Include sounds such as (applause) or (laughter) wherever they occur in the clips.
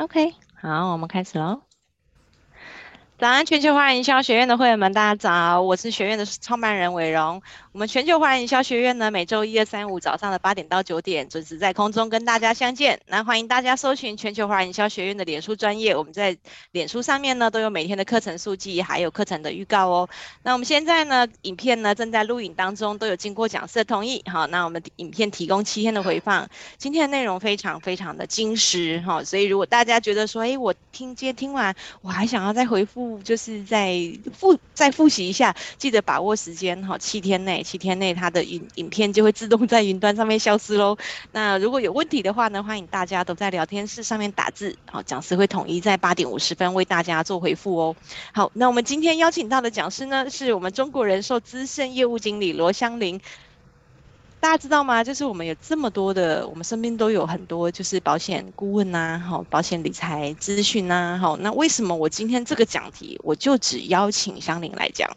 OK，好，我们开始喽。早安，全球化营销学院的会员们，大家早！我是学院的创办人伟荣。我们全球华人营销学院呢，每周一、二、三、五早上的八点到九点，准时在空中跟大家相见。那欢迎大家搜寻全球华人营销学院的脸书专业，我们在脸书上面呢都有每天的课程速记，还有课程的预告哦。那我们现在呢，影片呢正在录影当中，都有经过讲师的同意。好，那我们影片提供七天的回放。今天的内容非常非常的精实哈，所以如果大家觉得说，哎，我听今天听完，我还想要再回复。就是在复再复习一下，记得把握时间哈，七天内，七天内他的影影片就会自动在云端上面消失喽。(laughs) 那如果有问题的话呢，欢迎大家都在聊天室上面打字，好，讲师会统一在八点五十分为大家做回复哦。好，那我们今天邀请到的讲师呢，是我们中国人寿资深业务经理罗香玲。大家知道吗？就是我们有这么多的，我们身边都有很多就是保险顾问呐，好，保险理财资讯呐，好，那为什么我今天这个讲题我就只邀请香伶来讲？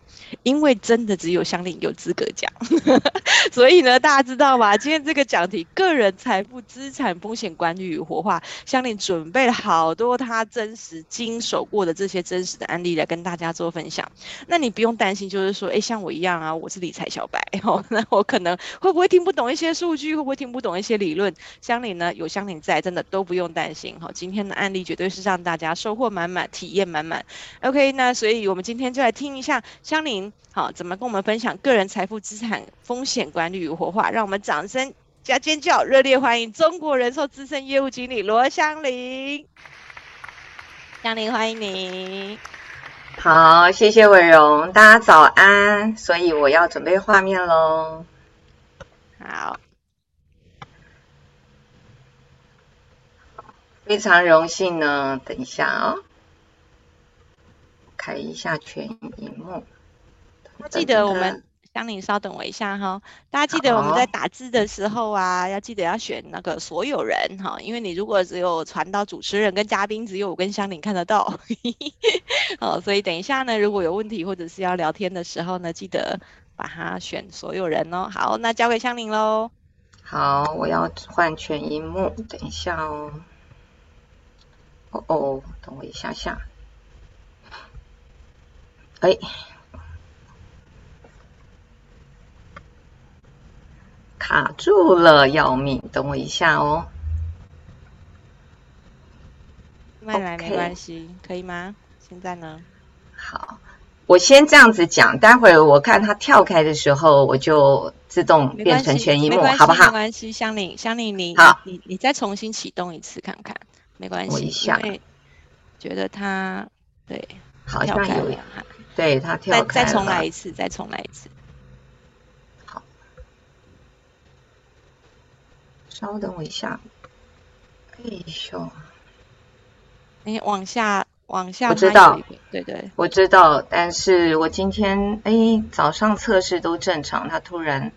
因为真的只有香伶有资格讲，(laughs) 所以呢，大家知道吗？今天这个讲题，个人财富资产风险管理与活化，香伶准备了好多他真实经手过的这些真实的案例来跟大家做分享。那你不用担心，就是说，哎，像我一样啊，我是理财小白，哦，那我可能会不会？听不懂一些数据，会不会听不懂一些理论？香伶呢？有香伶在，真的都不用担心。好，今天的案例绝对是让大家收获满满，体验满满。OK，那所以我们今天就来听一下香伶，好，怎么跟我们分享个人财富资产风险管理与活化？让我们掌声加尖叫，热烈欢迎中国人寿资深业务经理罗香伶。香伶，欢迎你。好，谢谢伟荣，大家早安。所以我要准备画面喽。好，非常荣幸呢。等一下啊、哦，开一下全荧幕。记得我们香菱，稍等我一下哈。大家记得我们在打字的时候啊，要记得要选那个所有人哈，因为你如果只有传到主持人跟嘉宾，只有我跟香菱看得到。(laughs) 哦，所以等一下呢，如果有问题或者是要聊天的时候呢，记得。把它选所有人哦，好，那交给香菱喽。好，我要换全萤幕，等一下哦。哦哦，等我一下下。哎，卡住了，要命！等我一下哦。慢来没关系.可以吗？现在呢？好。我先这样子讲，待会儿我看它跳开的时候，我就自动变成全一幕，好不好？没关系，香菱，香菱，你好，你你再重新启动一次看看，没关系。我一觉得它对，好像有，对它跳开再重来一次，再重来一次。好，稍等我一下。哎呦，你往下。往下，我知道，对对，我知道，但是我今天哎，早上测试都正常，它突然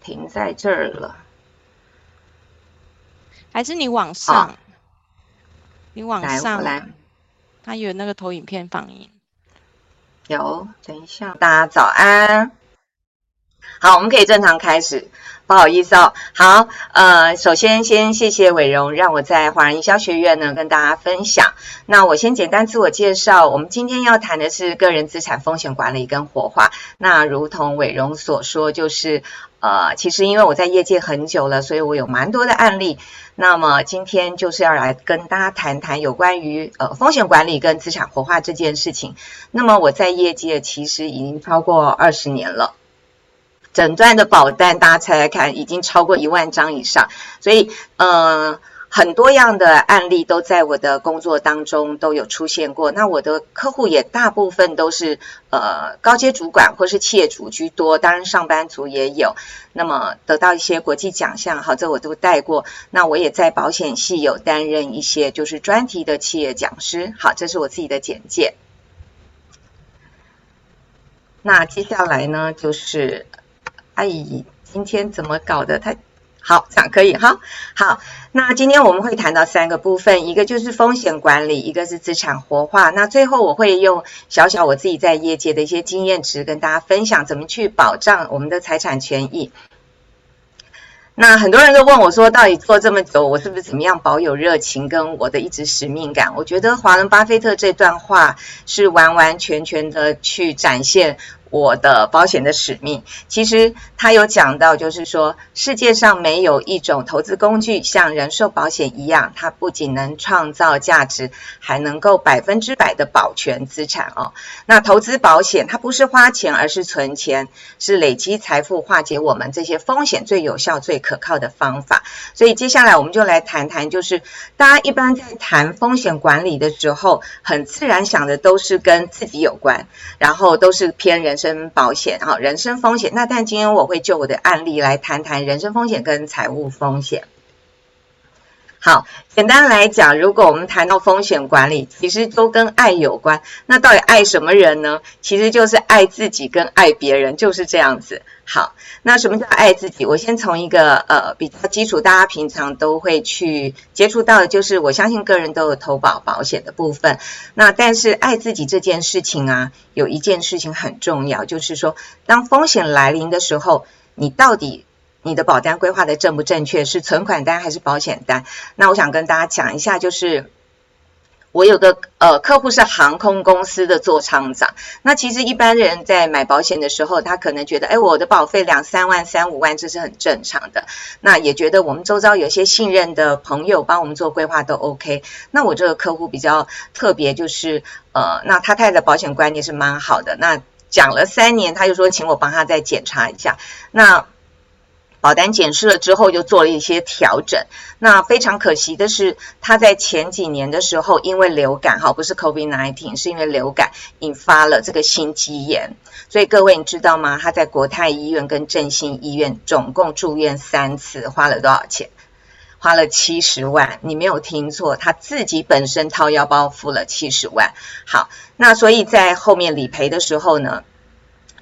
停在这儿了，还是你往上？哦、你往上来，来，它有那个投影片放映，有，等一下，大家早安，好，我们可以正常开始。不好意思哦，好，呃，首先先谢谢伟荣，让我在华人营销学院呢跟大家分享。那我先简单自我介绍，我们今天要谈的是个人资产风险管理跟活化。那如同伟荣所说，就是呃，其实因为我在业界很久了，所以我有蛮多的案例。那么今天就是要来跟大家谈谈有关于呃风险管理跟资产活化这件事情。那么我在业界其实已经超过二十年了。诊断的保单，大家猜猜看，已经超过一万张以上，所以，呃，很多样的案例都在我的工作当中都有出现过。那我的客户也大部分都是呃高阶主管或是企业主居多，当然上班族也有。那么得到一些国际奖项，好，这我都带过。那我也在保险系有担任一些就是专题的企业讲师，好，这是我自己的简介。那接下来呢，就是。哎，今天怎么搞的？太好，这样可以哈。好，那今天我们会谈到三个部分，一个就是风险管理，一个是资产活化。那最后我会用小小我自己在业界的一些经验值跟大家分享，怎么去保障我们的财产权益。那很多人都问我说，到底做这么久，我是不是怎么样保有热情跟我的一直使命感？我觉得华伦巴菲特这段话是完完全全的去展现。我的保险的使命，其实他有讲到，就是说世界上没有一种投资工具像人寿保险一样，它不仅能创造价值，还能够百分之百的保全资产哦。那投资保险，它不是花钱，而是存钱，是累积财富、化解我们这些风险最有效、最可靠的方法。所以接下来我们就来谈谈，就是大家一般在谈风险管理的时候，很自然想的都是跟自己有关，然后都是偏人。人身保险啊，人身风险。那但今天我会就我的案例来谈谈人身风险跟财务风险。好，简单来讲，如果我们谈到风险管理，其实都跟爱有关。那到底爱什么人呢？其实就是爱自己跟爱别人，就是这样子。好，那什么叫爱自己？我先从一个呃比较基础，大家平常都会去接触到的，就是我相信个人都有投保保险的部分。那但是爱自己这件事情啊，有一件事情很重要，就是说当风险来临的时候，你到底。你的保单规划的正不正确？是存款单还是保险单？那我想跟大家讲一下，就是我有个呃客户是航空公司的座舱长。那其实一般人在买保险的时候，他可能觉得，哎，我的保费两三万、三五万，这是很正常的。那也觉得我们周遭有些信任的朋友帮我们做规划都 OK。那我这个客户比较特别，就是呃，那他太太的保险观念是蛮好的。那讲了三年，他就说请我帮他再检查一下。那保单检视了之后，就做了一些调整。那非常可惜的是，他在前几年的时候，因为流感，哈，不是 COVID-19，是因为流感引发了这个心肌炎。所以各位，你知道吗？他在国泰医院跟振兴医院总共住院三次，花了多少钱？花了七十万。你没有听错，他自己本身掏腰包付了七十万。好，那所以在后面理赔的时候呢，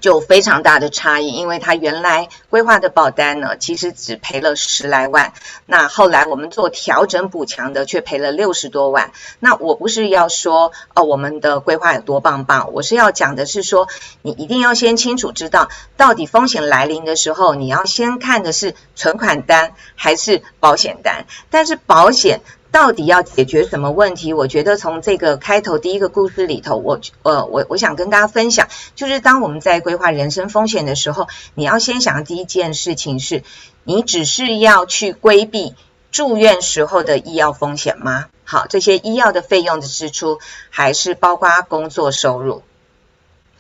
就非常大的差异，因为他原来规划的保单呢，其实只赔了十来万，那后来我们做调整补强的，却赔了六十多万。那我不是要说哦，我们的规划有多棒棒，我是要讲的是说，你一定要先清楚知道，到底风险来临的时候，你要先看的是存款单还是保险单，但是保险。到底要解决什么问题？我觉得从这个开头第一个故事里头，我呃我我想跟大家分享，就是当我们在规划人生风险的时候，你要先想的第一件事情是，你只是要去规避住院时候的医药风险吗？好，这些医药的费用的支出，还是包括工作收入？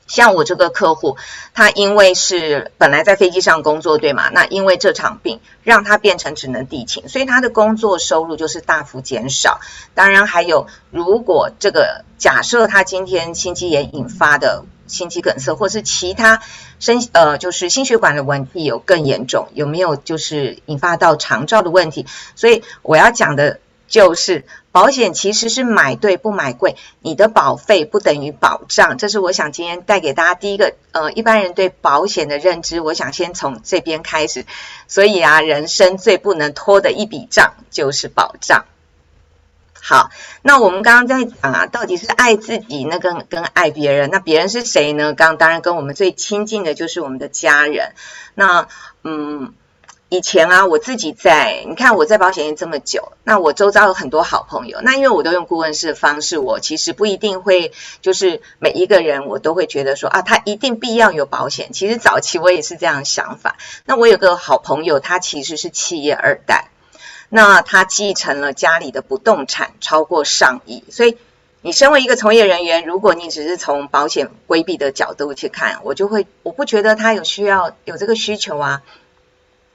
像我这个客户，他因为是本来在飞机上工作，对吗？那因为这场病让他变成只能地勤，所以他的工作收入就是大幅减少。当然还有，如果这个假设他今天心肌炎引发的心肌梗塞，或是其他身呃就是心血管的问题有更严重，有没有就是引发到肠照的问题？所以我要讲的。就是保险其实是买对不买贵，你的保费不等于保障，这是我想今天带给大家第一个呃一般人对保险的认知，我想先从这边开始。所以啊，人生最不能拖的一笔账就是保障。好，那我们刚刚在讲啊，到底是爱自己那跟跟爱别人，那别人是谁呢？刚当然跟我们最亲近的就是我们的家人。那嗯。以前啊，我自己在，你看我在保险业这么久，那我周遭有很多好朋友。那因为我都用顾问式的方式，我其实不一定会，就是每一个人我都会觉得说啊，他一定必要有保险。其实早期我也是这样想法。那我有个好朋友，他其实是企业二代，那他继承了家里的不动产超过上亿。所以你身为一个从业人员，如果你只是从保险规避的角度去看，我就会，我不觉得他有需要有这个需求啊。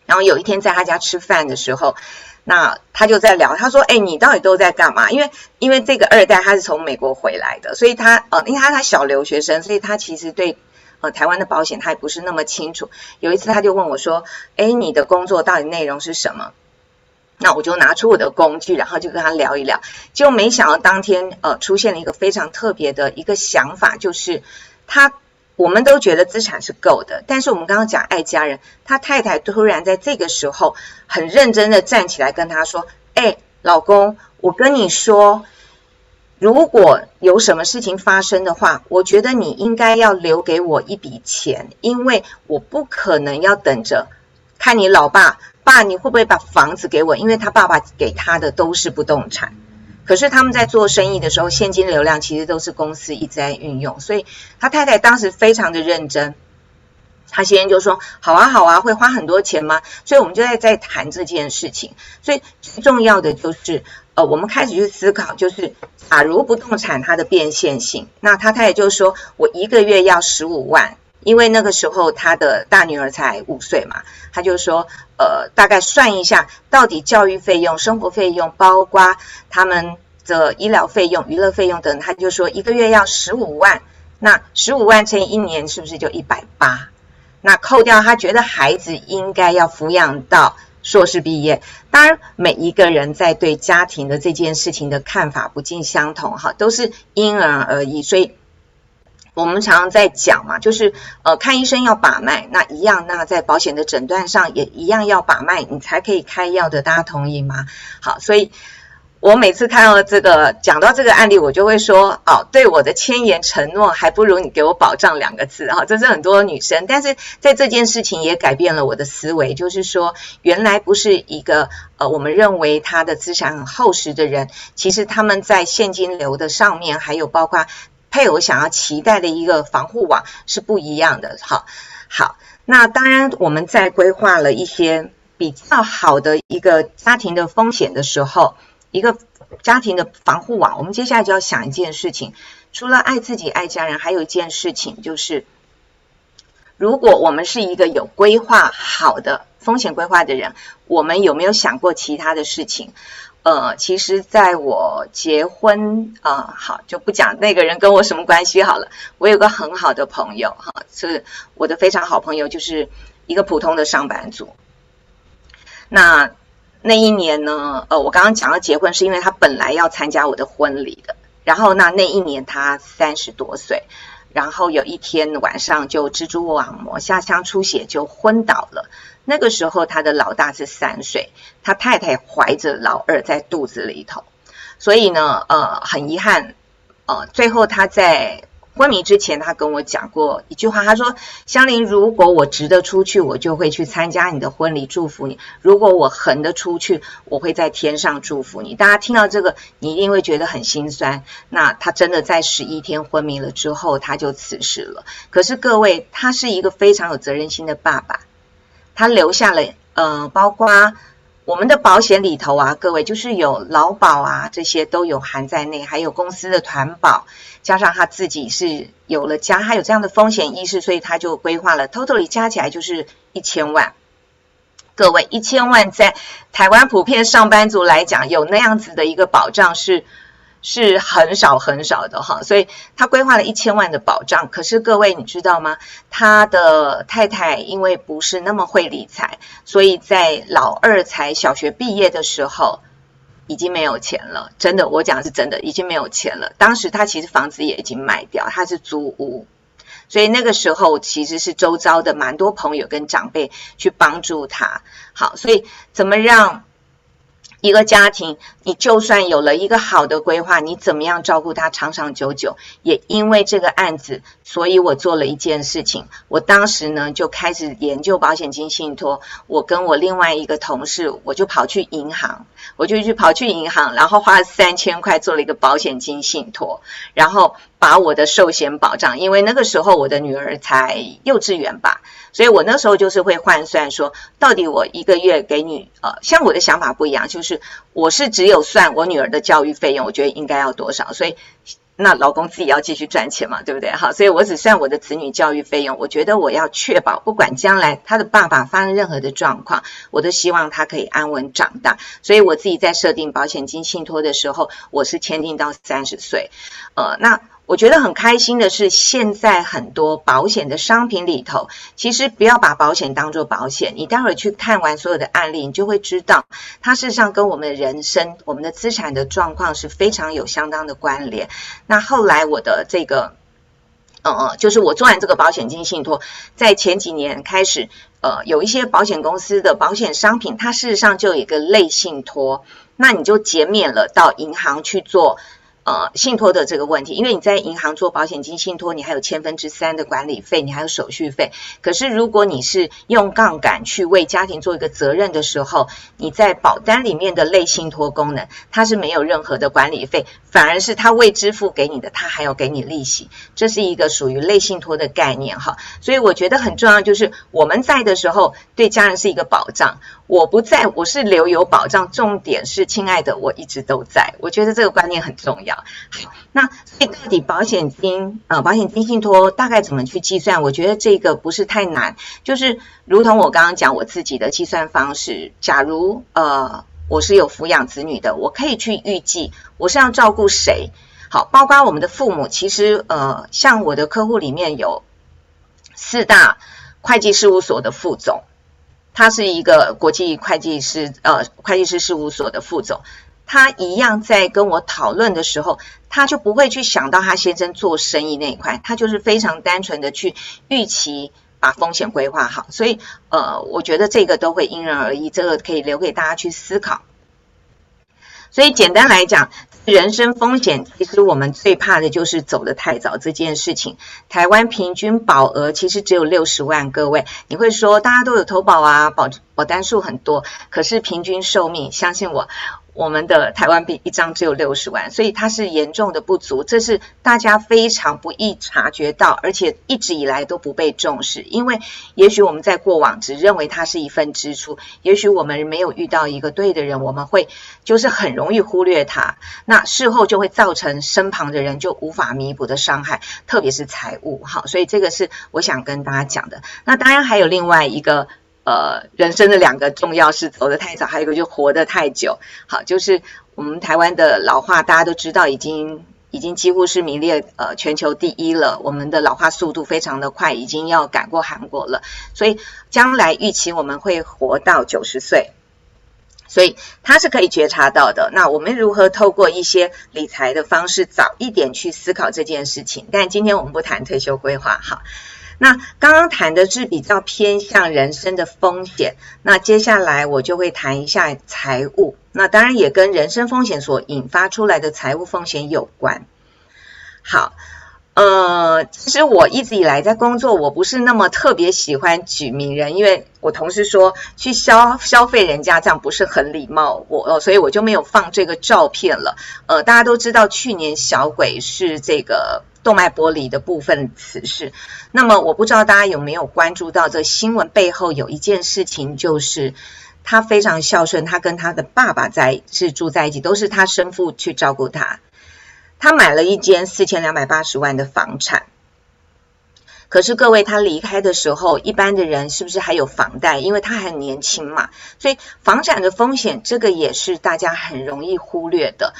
然后有一天在他家吃饭的时候，那他就在聊，他说：“哎，你到底都在干嘛？”因为因为这个二代他是从美国回来的，所以他呃，因为他他小留学生，所以他其实对呃台湾的保险他也不是那么清楚。有一次他就问我说：“哎，你的工作到底内容是什么？”那我就拿出我的工具，然后就跟他聊一聊。就没想到当天呃出现了一个非常特别的一个想法，就是他。我们都觉得资产是够的，但是我们刚刚讲爱家人，他太太突然在这个时候很认真的站起来跟他说：“哎，老公，我跟你说，如果有什么事情发生的话，我觉得你应该要留给我一笔钱，因为我不可能要等着看你老爸。”爸，你会不会把房子给我？因为他爸爸给他的都是不动产。可是他们在做生意的时候，现金流量其实都是公司一直在运用，所以他太太当时非常的认真。他先生就说：“好啊，好啊，会花很多钱吗？”所以我们就在在谈这件事情。所以最重要的就是，呃，我们开始去思考，就是假如不动产它的变现性，那他太太就说：“我一个月要十五万，因为那个时候他的大女儿才五岁嘛。”他就说：“呃，大概算一下，到底教育费用、生活费用，包括他们的医疗费用、娱乐费用等，他就说一个月要十五万。那十五万乘以一年，是不是就一百八？”那扣掉他觉得孩子应该要抚养到硕士毕业，当然每一个人在对家庭的这件事情的看法不尽相同，哈，都是因人而异。所以我们常常在讲嘛，就是呃看医生要把脉，那一样，那在保险的诊断上也一样要把脉，你才可以开药的，大家同意吗？好，所以。我每次看到这个讲到这个案例，我就会说哦，对我的千言承诺还不如你给我保障两个字哈。这是很多女生，但是在这件事情也改变了我的思维，就是说原来不是一个呃我们认为他的资产很厚实的人，其实他们在现金流的上面，还有包括配偶想要期待的一个防护网是不一样的。好，好，那当然我们在规划了一些比较好的一个家庭的风险的时候。一个家庭的防护网，我们接下来就要想一件事情，除了爱自己、爱家人，还有一件事情就是，如果我们是一个有规划好的风险规划的人，我们有没有想过其他的事情？呃，其实在我结婚啊、呃，好就不讲那个人跟我什么关系好了。我有个很好的朋友，哈，是我的非常好朋友，就是一个普通的上班族。那。那一年呢，呃，我刚刚讲到结婚，是因为他本来要参加我的婚礼的。然后那那一年他三十多岁，然后有一天晚上就蜘蛛网膜下腔出血就昏倒了。那个时候他的老大是三岁，他太太怀着老二在肚子里头，所以呢，呃，很遗憾，呃，最后他在。昏迷之前，他跟我讲过一句话，他说：“香菱，如果我值得出去，我就会去参加你的婚礼，祝福你；如果我横得出去，我会在天上祝福你。”大家听到这个，你一定会觉得很心酸。那他真的在十一天昏迷了之后，他就辞世了。可是各位，他是一个非常有责任心的爸爸，他留下了，呃，包括。我们的保险里头啊，各位就是有劳保啊，这些都有含在内，还有公司的团保，加上他自己是有了家，他有这样的风险意识，所以他就规划了，totally 加起来就是一千万。各位，一千万在台湾普遍上班族来讲，有那样子的一个保障是。是很少很少的哈，所以他规划了一千万的保障。可是各位你知道吗？他的太太因为不是那么会理财，所以在老二才小学毕业的时候，已经没有钱了。真的，我讲是真的，已经没有钱了。当时他其实房子也已经卖掉，他是租屋，所以那个时候其实是周遭的蛮多朋友跟长辈去帮助他。好，所以怎么让？一个家庭，你就算有了一个好的规划，你怎么样照顾他长长久久？也因为这个案子，所以我做了一件事情。我当时呢就开始研究保险金信托。我跟我另外一个同事，我就跑去银行，我就去跑去银行，然后花了三千块做了一个保险金信托，然后把我的寿险保障，因为那个时候我的女儿才幼稚园吧。所以我那时候就是会换算说，到底我一个月给你，呃，像我的想法不一样，就是我是只有算我女儿的教育费用，我觉得应该要多少，所以那老公自己要继续赚钱嘛，对不对？好，所以我只算我的子女教育费用，我觉得我要确保，不管将来他的爸爸发生任何的状况，我都希望他可以安稳长大，所以我自己在设定保险金信托的时候，我是签订到三十岁，呃，那。我觉得很开心的是，现在很多保险的商品里头，其实不要把保险当做保险。你待会儿去看完所有的案例，你就会知道，它事实上跟我们的人生、我们的资产的状况是非常有相当的关联。那后来我的这个，呃，就是我做完这个保险金信托，在前几年开始，呃，有一些保险公司的保险商品，它事实上就有一个类信托，那你就减免了到银行去做。呃，信托的这个问题，因为你在银行做保险金信托，你还有千分之三的管理费，你还有手续费。可是如果你是用杠杆去为家庭做一个责任的时候，你在保单里面的类信托功能，它是没有任何的管理费，反而是它未支付给你的，它还要给你利息。这是一个属于类信托的概念哈。所以我觉得很重要，就是我们在的时候，对家人是一个保障；我不在，我是留有保障。重点是，亲爱的，我一直都在。我觉得这个观念很重要。好，那所以到底保险金呃，保险金信托大概怎么去计算？我觉得这个不是太难，就是如同我刚刚讲我自己的计算方式。假如呃我是有抚养子女的，我可以去预计我是要照顾谁。好，包括我们的父母，其实呃像我的客户里面有四大会计事务所的副总，他是一个国际会计师呃会计师事务所的副总。他一样在跟我讨论的时候，他就不会去想到他先生做生意那一块，他就是非常单纯的去预期把风险规划好。所以，呃，我觉得这个都会因人而异，这个可以留给大家去思考。所以，简单来讲，人身风险其实我们最怕的就是走得太早这件事情。台湾平均保额其实只有六十万，各位，你会说大家都有投保啊，保保单数很多，可是平均寿命，相信我。我们的台湾币一张只有六十万，所以它是严重的不足，这是大家非常不易察觉到，而且一直以来都不被重视。因为也许我们在过往只认为它是一份支出，也许我们没有遇到一个对的人，我们会就是很容易忽略它，那事后就会造成身旁的人就无法弥补的伤害，特别是财务。好，所以这个是我想跟大家讲的。那当然还有另外一个。呃，人生的两个重要是走得太早，还有一个就活得太久。好，就是我们台湾的老化，大家都知道，已经已经几乎是名列呃全球第一了。我们的老化速度非常的快，已经要赶过韩国了。所以将来预期我们会活到九十岁，所以它是可以觉察到的。那我们如何透过一些理财的方式，早一点去思考这件事情？但今天我们不谈退休规划，好。那刚刚谈的是比较偏向人生的风险，那接下来我就会谈一下财务，那当然也跟人生风险所引发出来的财务风险有关。好，呃，其实我一直以来在工作，我不是那么特别喜欢举名人，因为我同事说去消消费人家这样不是很礼貌，我所以我就没有放这个照片了。呃，大家都知道去年小鬼是这个。动脉剥离的部分此事，那么我不知道大家有没有关注到这新闻背后有一件事情，就是他非常孝顺，他跟他的爸爸在是住在一起，都是他生父去照顾他。他买了一间四千两百八十万的房产，可是各位他离开的时候，一般的人是不是还有房贷？因为他还年轻嘛，所以房产的风险这个也是大家很容易忽略的。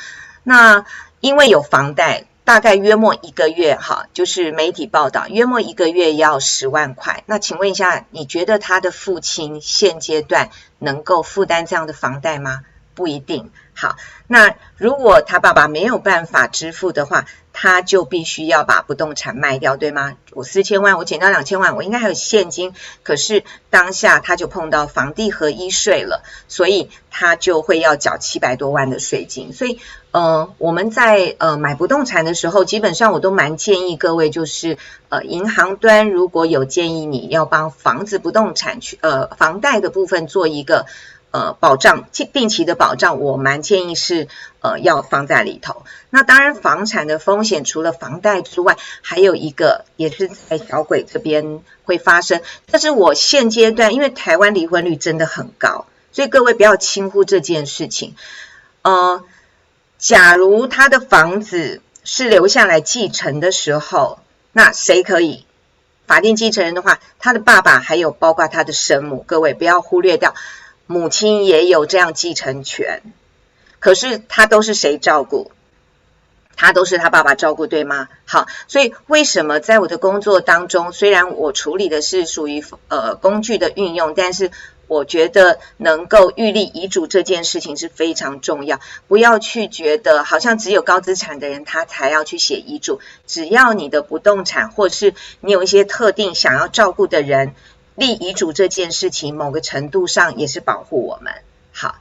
那因为有房贷。大概约莫一个月，哈，就是媒体报道，约莫一个月要十万块。那请问一下，你觉得他的父亲现阶段能够负担这样的房贷吗？不一定。好，那如果他爸爸没有办法支付的话，他就必须要把不动产卖掉，对吗？我四千万，我捡到两千万，我应该还有现金。可是当下他就碰到房地合一税了，所以他就会要缴七百多万的税金。所以，呃，我们在呃买不动产的时候，基本上我都蛮建议各位，就是呃银行端如果有建议你要帮房子不动产去呃房贷的部分做一个。呃，保障定期的保障，我蛮建议是呃要放在里头。那当然，房产的风险除了房贷之外，还有一个也是在小鬼这边会发生。但是我现阶段，因为台湾离婚率真的很高，所以各位不要轻忽这件事情。呃，假如他的房子是留下来继承的时候，那谁可以？法定继承人的话，他的爸爸还有包括他的生母，各位不要忽略掉。母亲也有这样继承权，可是他都是谁照顾？他都是他爸爸照顾，对吗？好，所以为什么在我的工作当中，虽然我处理的是属于呃工具的运用，但是我觉得能够预立遗嘱这件事情是非常重要。不要去觉得好像只有高资产的人他才要去写遗嘱，只要你的不动产或是你有一些特定想要照顾的人。立遗嘱这件事情，某个程度上也是保护我们。好，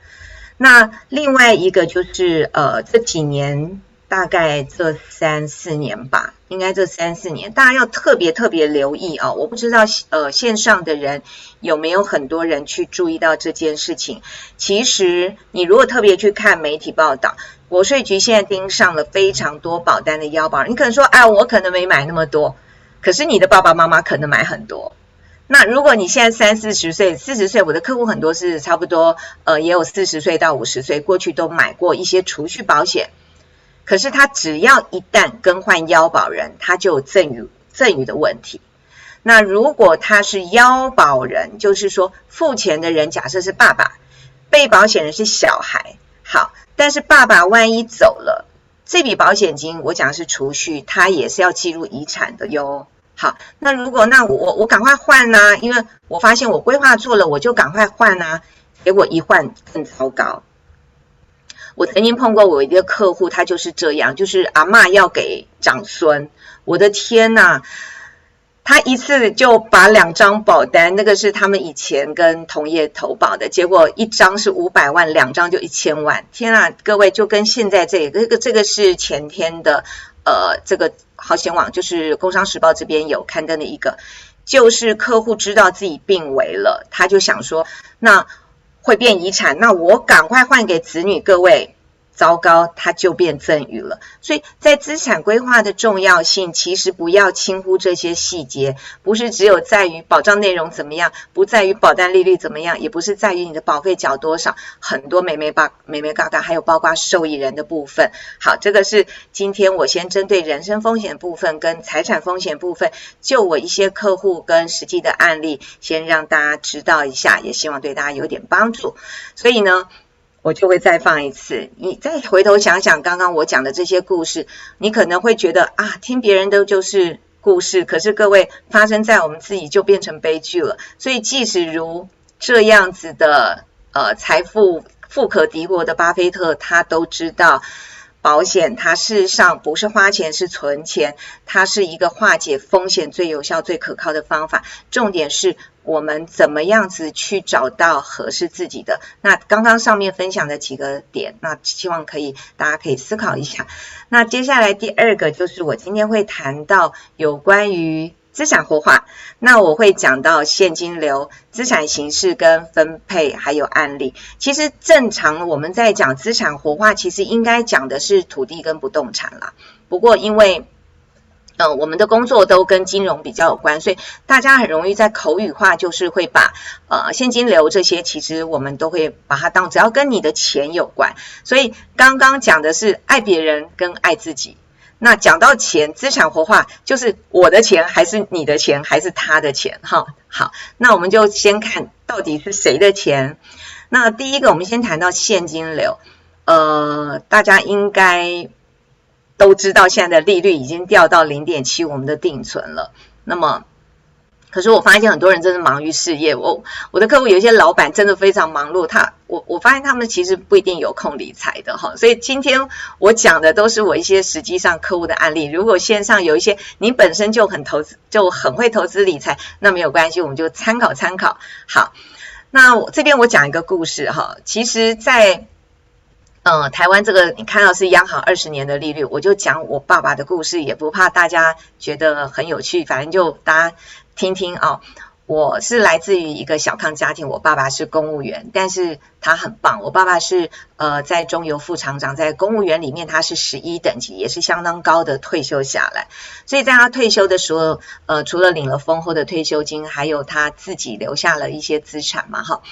那另外一个就是，呃，这几年大概这三四年吧，应该这三四年，大家要特别特别留意啊！我不知道呃线上的人有没有很多人去注意到这件事情。其实你如果特别去看媒体报道，国税局现在盯上了非常多保单的腰包，你可能说，哎，我可能没买那么多，可是你的爸爸妈妈可能买很多。那如果你现在三四十岁、四十岁，我的客户很多是差不多，呃，也有四十岁到五十岁，过去都买过一些储蓄保险。可是他只要一旦更换腰保人，他就有赠与赠与的问题。那如果他是腰保人，就是说付钱的人假设是爸爸，被保险人是小孩。好，但是爸爸万一走了，这笔保险金我讲的是储蓄，他也是要计入遗产的哟。好，那如果那我我赶快换呐，因为我发现我规划错了，我就赶快换呐，结果一换更糟糕。我曾经碰过我一个客户，他就是这样，就是阿嬷要给长孙，我的天呐，他一次就把两张保单，那个是他们以前跟同业投保的，结果一张是五百万，两张就一千万，天啊，各位就跟现在这个这个这个是前天的，呃，这个好险网就是工商时报这边有刊登的一个，就是客户知道自己病危了，他就想说那。会变遗产，那我赶快换给子女。各位，糟糕，它就变赠与了。所以在资产规划的重要性，其实不要轻忽这些细节，不是只有在于保障内容怎么样，不在于保单利率怎么样，也不是在于你的保费缴多少，很多美眉角眉眉角角，还有包括受益人的部分。好，这个是今天我先针对人身风险部分跟财产风险部分，就我一些客户跟实际的案例，先让大家知道一下，也希望对大家有点帮助。所以呢。我就会再放一次，你再回头想想刚刚我讲的这些故事，你可能会觉得啊，听别人的就是故事，可是各位发生在我们自己就变成悲剧了。所以即使如这样子的呃财富富可敌国的巴菲特，他都知道保险，它事实上不是花钱，是存钱，它是一个化解风险最有效、最可靠的方法。重点是。我们怎么样子去找到合适自己的？那刚刚上面分享的几个点，那希望可以大家可以思考一下。那接下来第二个就是我今天会谈到有关于资产活化，那我会讲到现金流、资产形式跟分配还有案例。其实正常我们在讲资产活化，其实应该讲的是土地跟不动产啦。不过因为嗯，我们的工作都跟金融比较有关，所以大家很容易在口语化，就是会把呃现金流这些，其实我们都会把它当只要跟你的钱有关。所以刚刚讲的是爱别人跟爱自己，那讲到钱，资产活化就是我的钱还是你的钱还是他的钱？哈，好，那我们就先看到底是谁的钱。那第一个，我们先谈到现金流，呃，大家应该。都知道现在的利率已经掉到零点七，我们的定存了。那么，可是我发现很多人真的忙于事业。我我的客户有一些老板真的非常忙碌，他我我发现他们其实不一定有空理财的哈。所以今天我讲的都是我一些实际上客户的案例。如果线上有一些你本身就很投资就很会投资理财，那没有关系，我们就参考参考。好，那我这边我讲一个故事哈。其实，在嗯，台湾这个你看到是央行二十年的利率，我就讲我爸爸的故事，也不怕大家觉得很有趣，反正就大家听听啊、哦。我是来自于一个小康家庭，我爸爸是公务员，但是他很棒。我爸爸是呃在中油副厂长，在公务员里面他是十一等级，也是相当高的退休下来。所以在他退休的时候，呃，除了领了丰厚的退休金，还有他自己留下了一些资产嘛，哈。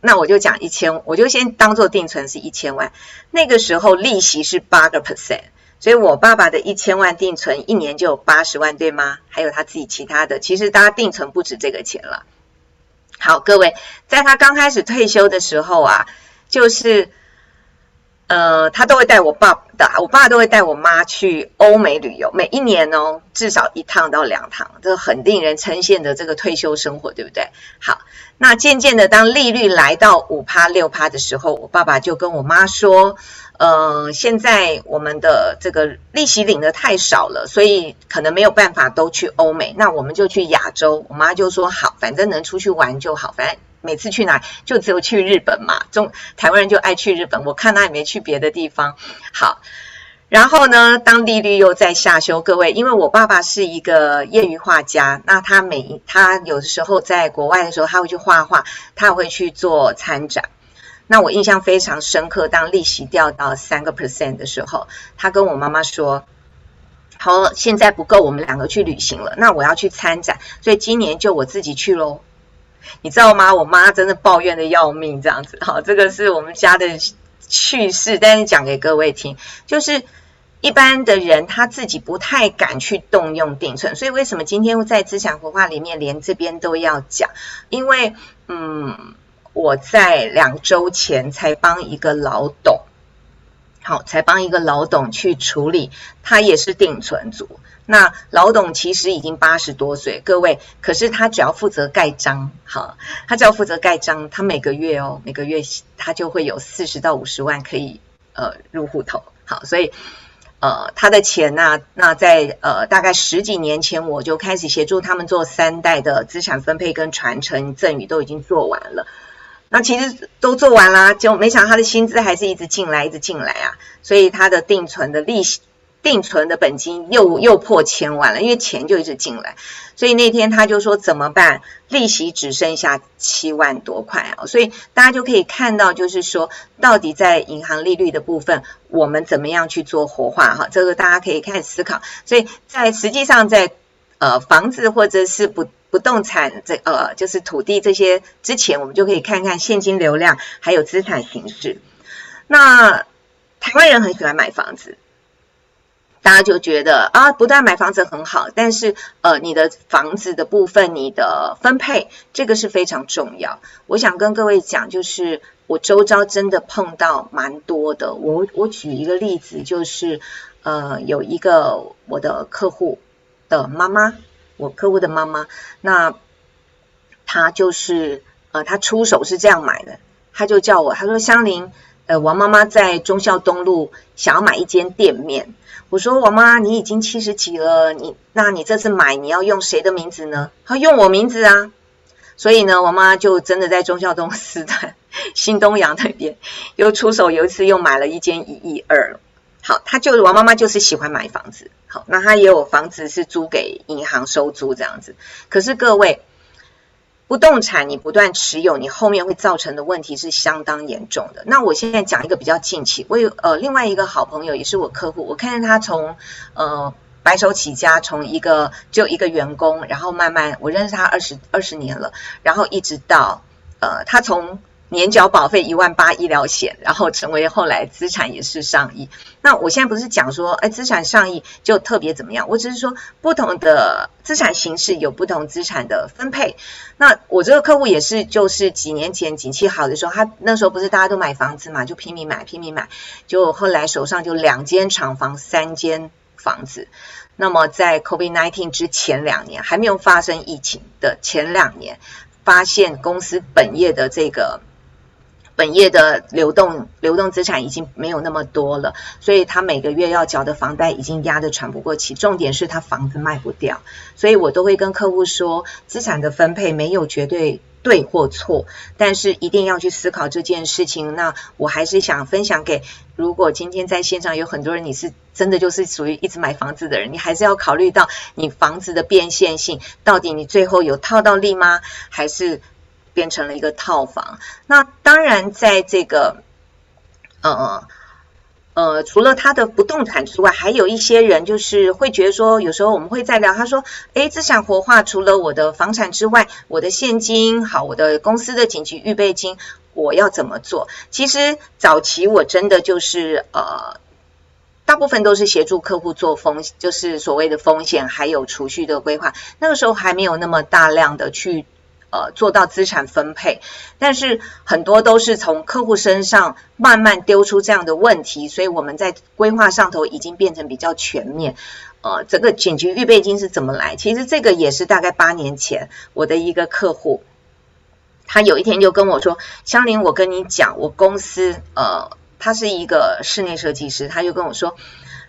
那我就讲一千，我就先当做定存是一千万，那个时候利息是八个 percent，所以我爸爸的一千万定存一年就有八十万，对吗？还有他自己其他的，其实大家定存不止这个钱了。好，各位，在他刚开始退休的时候啊，就是。呃，他都会带我爸的，我爸都会带我妈去欧美旅游，每一年哦，至少一趟到两趟，这很令人称羡的这个退休生活，对不对？好，那渐渐的，当利率来到五趴六趴的时候，我爸爸就跟我妈说，呃，现在我们的这个利息领得太少了，所以可能没有办法都去欧美，那我们就去亚洲。我妈就说好，反正能出去玩就好，反正。每次去哪就只有去日本嘛，中台湾人就爱去日本。我看他也没去别的地方。好，然后呢，当利率又在下修，各位，因为我爸爸是一个业余画家，那他每他有的时候在国外的时候，他会去画画，他会去做参展。那我印象非常深刻，当利息掉到三个 percent 的时候，他跟我妈妈说：“好，现在不够我们两个去旅行了，那我要去参展，所以今年就我自己去喽。”你知道吗？我妈真的抱怨的要命，这样子。好，这个是我们家的趣事，但是讲给各位听，就是。一般的人他自己不太敢去动用定存，所以为什么今天在资产活化里面连这边都要讲？因为，嗯，我在两周前才帮一个老董，好，才帮一个老董去处理，他也是定存组。那老董其实已经八十多岁，各位，可是他只要负责盖章，好，他只要负责盖章，他每个月哦，每个月他就会有四十到五十万可以呃入户头，好，所以。呃，他的钱呢、那在呃大概十几年前，我就开始协助他们做三代的资产分配跟传承赠与，都已经做完了。那其实都做完了，就没想到他的薪资还是一直进来，一直进来啊。所以他的定存的利息。定存的本金又又破千万了，因为钱就一直进来，所以那天他就说怎么办？利息只剩下七万多块啊，所以大家就可以看到，就是说到底在银行利率的部分，我们怎么样去做活化哈？这个大家可以开始思考。所以在实际上在呃房子或者是不不动产这呃就是土地这些之前，我们就可以看看现金流量还有资产形式。那台湾人很喜欢买房子。大家就觉得啊，不但买房子很好，但是呃，你的房子的部分，你的分配，这个是非常重要。我想跟各位讲，就是我周遭真的碰到蛮多的。我我举一个例子，就是呃，有一个我的客户的妈妈，我客户的妈妈，那她就是呃，她出手是这样买的，她就叫我，她说香菱，呃，王妈妈在忠孝东路想要买一间店面。我说王妈，你已经七十几了，你那你这次买你要用谁的名字呢？她用我名字啊。所以呢，王妈就真的在忠孝东四段新东阳那边又出手，有一次又买了一间一亿二。好，她就是王妈妈，就是喜欢买房子。好，那她也有房子是租给银行收租这样子。可是各位。不动产你不断持有，你后面会造成的问题是相当严重的。那我现在讲一个比较近期，我有呃另外一个好朋友也是我客户，我看见他从呃白手起家，从一个就一个员工，然后慢慢我认识他二十二十年了，然后一直到呃他从。年缴保费一万八医疗险，然后成为后来资产也是上亿。那我现在不是讲说，哎，资产上亿就特别怎么样？我只是说，不同的资产形式有不同资产的分配。那我这个客户也是，就是几年前景气好的时候，他那时候不是大家都买房子嘛，就拼命买，拼命买，就后来手上就两间厂房，三间房子。那么在 COVID-19 之前两年，还没有发生疫情的前两年，发现公司本业的这个。本业的流动流动资产已经没有那么多了，所以他每个月要缴的房贷已经压得喘不过气。重点是他房子卖不掉，所以我都会跟客户说，资产的分配没有绝对对或错，但是一定要去思考这件事情。那我还是想分享给，如果今天在线上有很多人，你是真的就是属于一直买房子的人，你还是要考虑到你房子的变现性，到底你最后有套到利吗？还是？变成了一个套房。那当然，在这个呃呃，除了他的不动产之外，还有一些人就是会觉得说，有时候我们会在聊，他说：“哎，资产活化除了我的房产之外，我的现金好，我的公司的紧急预备金，我要怎么做？”其实早期我真的就是呃，大部分都是协助客户做风，就是所谓的风险还有储蓄的规划。那个时候还没有那么大量的去。呃，做到资产分配，但是很多都是从客户身上慢慢丢出这样的问题，所以我们在规划上头已经变成比较全面。呃，整个紧急预备金是怎么来？其实这个也是大概八年前我的一个客户，他有一天就跟我说：“香菱，我跟你讲，我公司呃，他是一个室内设计师，他就跟我说，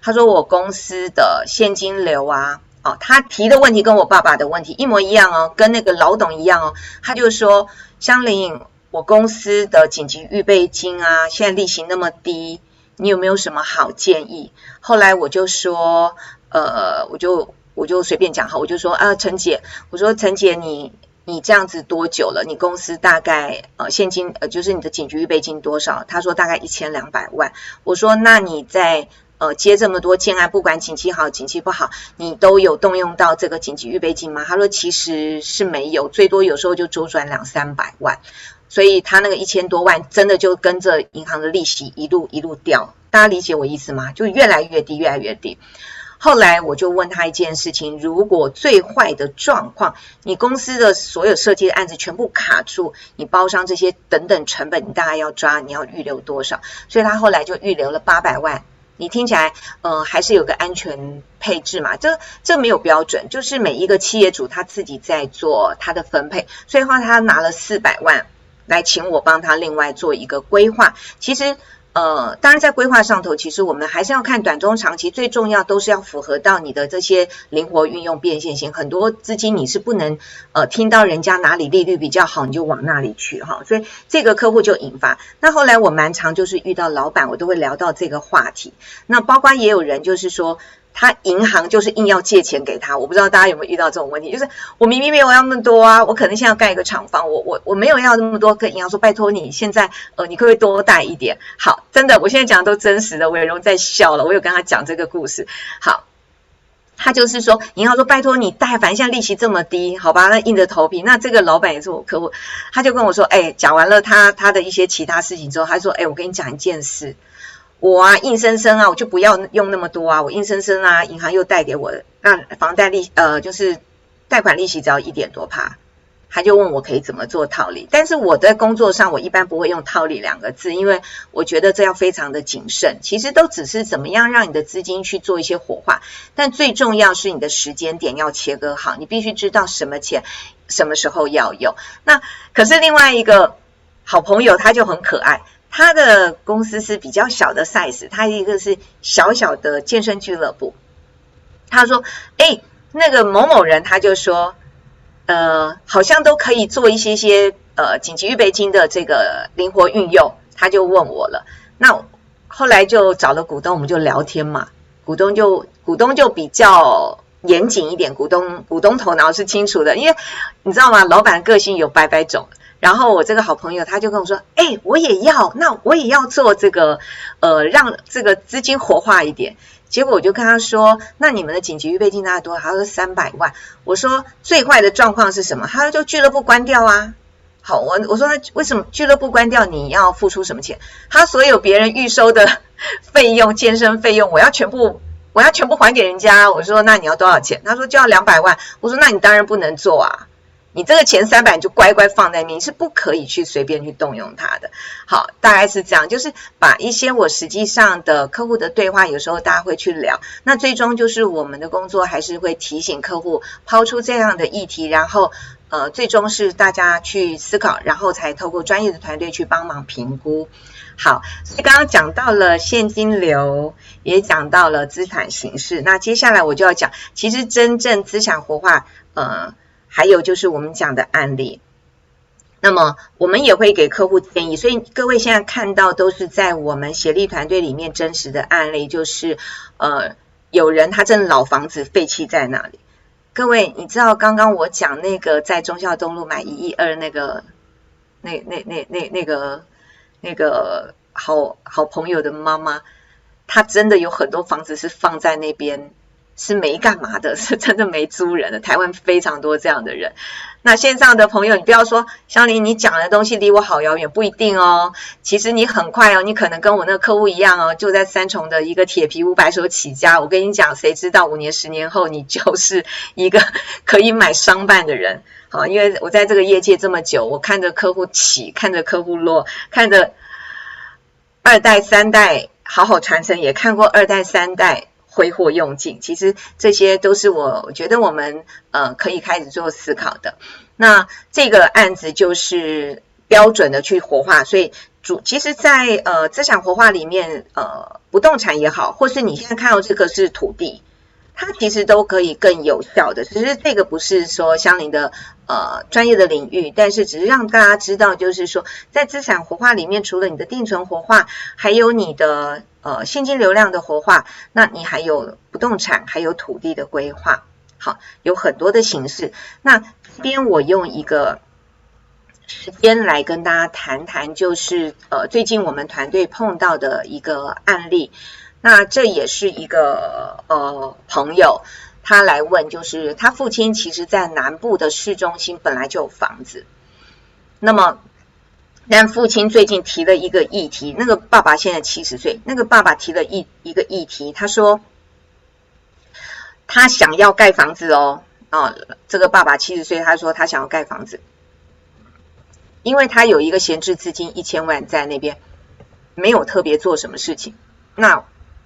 他说我公司的现金流啊。”哦，他提的问题跟我爸爸的问题一模一样哦，跟那个老董一样哦。他就说：“香菱，我公司的紧急预备金啊，现在利息那么低，你有没有什么好建议？后来我就说，呃，我就我就随便讲哈，我就说啊，陈姐，我说陈姐你。你这样子多久了？你公司大概呃现金呃就是你的紧急预备金多少？他说大概一千两百万。我说那你在呃接这么多建案，不管景气好景气不好，你都有动用到这个紧急预备金吗？他说其实是没有，最多有时候就周转两三百万。所以他那个一千多万真的就跟着银行的利息一路一路掉。大家理解我意思吗？就越来越低，越来越低。后来我就问他一件事情：如果最坏的状况，你公司的所有设计的案子全部卡住，你包商这些等等成本，你大概要抓，你要预留多少？所以他后来就预留了八百万。你听起来，嗯，还是有个安全配置嘛？这这没有标准，就是每一个企业主他自己在做他的分配。所以话他拿了四百万来请我帮他另外做一个规划。其实。呃，当然，在规划上头，其实我们还是要看短中长期，最重要都是要符合到你的这些灵活运用变现性。很多资金你是不能呃听到人家哪里利率比较好，你就往那里去哈。所以这个客户就引发。那后来我蛮常就是遇到老板，我都会聊到这个话题。那包括也有人就是说。他银行就是硬要借钱给他，我不知道大家有没有遇到这种问题，就是我明明没有要那么多啊，我可能现在要盖一个厂房，我我我没有要那么多，跟银行说拜托你现在呃，你可不可以多贷一点？好，真的，我现在讲的都真实的，伟荣在笑了，我有跟他讲这个故事。好，他就是说银行说拜托你贷，反正现在利息这么低，好吧，那硬着头皮。那这个老板也是我客户，他就跟我说，哎，讲完了他他的一些其他事情之后，他说，哎，我跟你讲一件事。我啊，硬生生啊，我就不要用那么多啊，我硬生生啊，银行又贷给我，那房贷利呃就是贷款利息只要一点多趴，他就问我可以怎么做套利，但是我在工作上我一般不会用套利两个字，因为我觉得这要非常的谨慎，其实都只是怎么样让你的资金去做一些活化，但最重要是你的时间点要切割好，你必须知道什么钱什么时候要用。那可是另外一个好朋友他就很可爱。他的公司是比较小的 size，他一个是小小的健身俱乐部。他说：“哎，那个某某人，他就说，呃，好像都可以做一些些呃紧急预备金的这个灵活运用。”他就问我了。那后来就找了股东，我们就聊天嘛。股东就股东就比较严谨一点，股东股东头脑是清楚的，因为你知道吗？老板个性有百百种。然后我这个好朋友他就跟我说：“哎，我也要，那我也要做这个，呃，让这个资金活化一点。”结果我就跟他说：“那你们的紧急预备金大概多少？”他说：“三百万。”我说：“最坏的状况是什么？”他说：“就俱乐部关掉啊。”好，我我说：“那为什么俱乐部关掉？你要付出什么钱？”他所有别人预收的费用、健身费用，我要全部，我要全部还给人家。我说：“那你要多少钱？”他说：“就要两百万。”我说：“那你当然不能做啊。”你这个前三百，你就乖乖放在那，你是不可以去随便去动用它的。好，大概是这样，就是把一些我实际上的客户的对话，有时候大家会去聊。那最终就是我们的工作还是会提醒客户抛出这样的议题，然后呃，最终是大家去思考，然后才透过专业的团队去帮忙评估。好，所以刚刚讲到了现金流，也讲到了资产形式。那接下来我就要讲，其实真正资产活化，呃。还有就是我们讲的案例，那么我们也会给客户建议，所以各位现在看到都是在我们协力团队里面真实的案例，就是呃，有人他真的老房子废弃在那里。各位，你知道刚刚我讲那个在忠孝东路买一亿二那个那那那那那个那个好好朋友的妈妈，她真的有很多房子是放在那边。是没干嘛的，(laughs) 是真的没租人的。台湾非常多这样的人。那线上的朋友，你不要说香菱，你讲的东西离我好遥远，不一定哦。其实你很快哦，你可能跟我那个客户一样哦，就在三重的一个铁皮屋白手起家。我跟你讲，谁知道五年、十年后，你就是一个可以买商办的人。好，因为我在这个业界这么久，我看着客户起，看着客户落，看着二代、三代好好传承，也看过二代、三代。挥霍用尽，其实这些都是我我觉得我们呃可以开始做思考的。那这个案子就是标准的去活化，所以主其实在呃资产活化里面，呃不动产也好，或是你现在看到这个是土地，它其实都可以更有效的。只是这个不是说相邻的呃专业的领域，但是只是让大家知道，就是说在资产活化里面，除了你的定存活化，还有你的呃现金流量的活化，那你还有不动产，还有土地的规划，好，有很多的形式。那这边我用一个时间来跟大家谈谈，就是呃最近我们团队碰到的一个案例。那这也是一个呃朋友，他来问，就是他父亲其实在南部的市中心本来就有房子，那么但父亲最近提了一个议题，那个爸爸现在七十岁，那个爸爸提了一一个议题，他说他想要盖房子哦，哦，这个爸爸七十岁，他说他想要盖房子，因为他有一个闲置资金一千万在那边，没有特别做什么事情，那。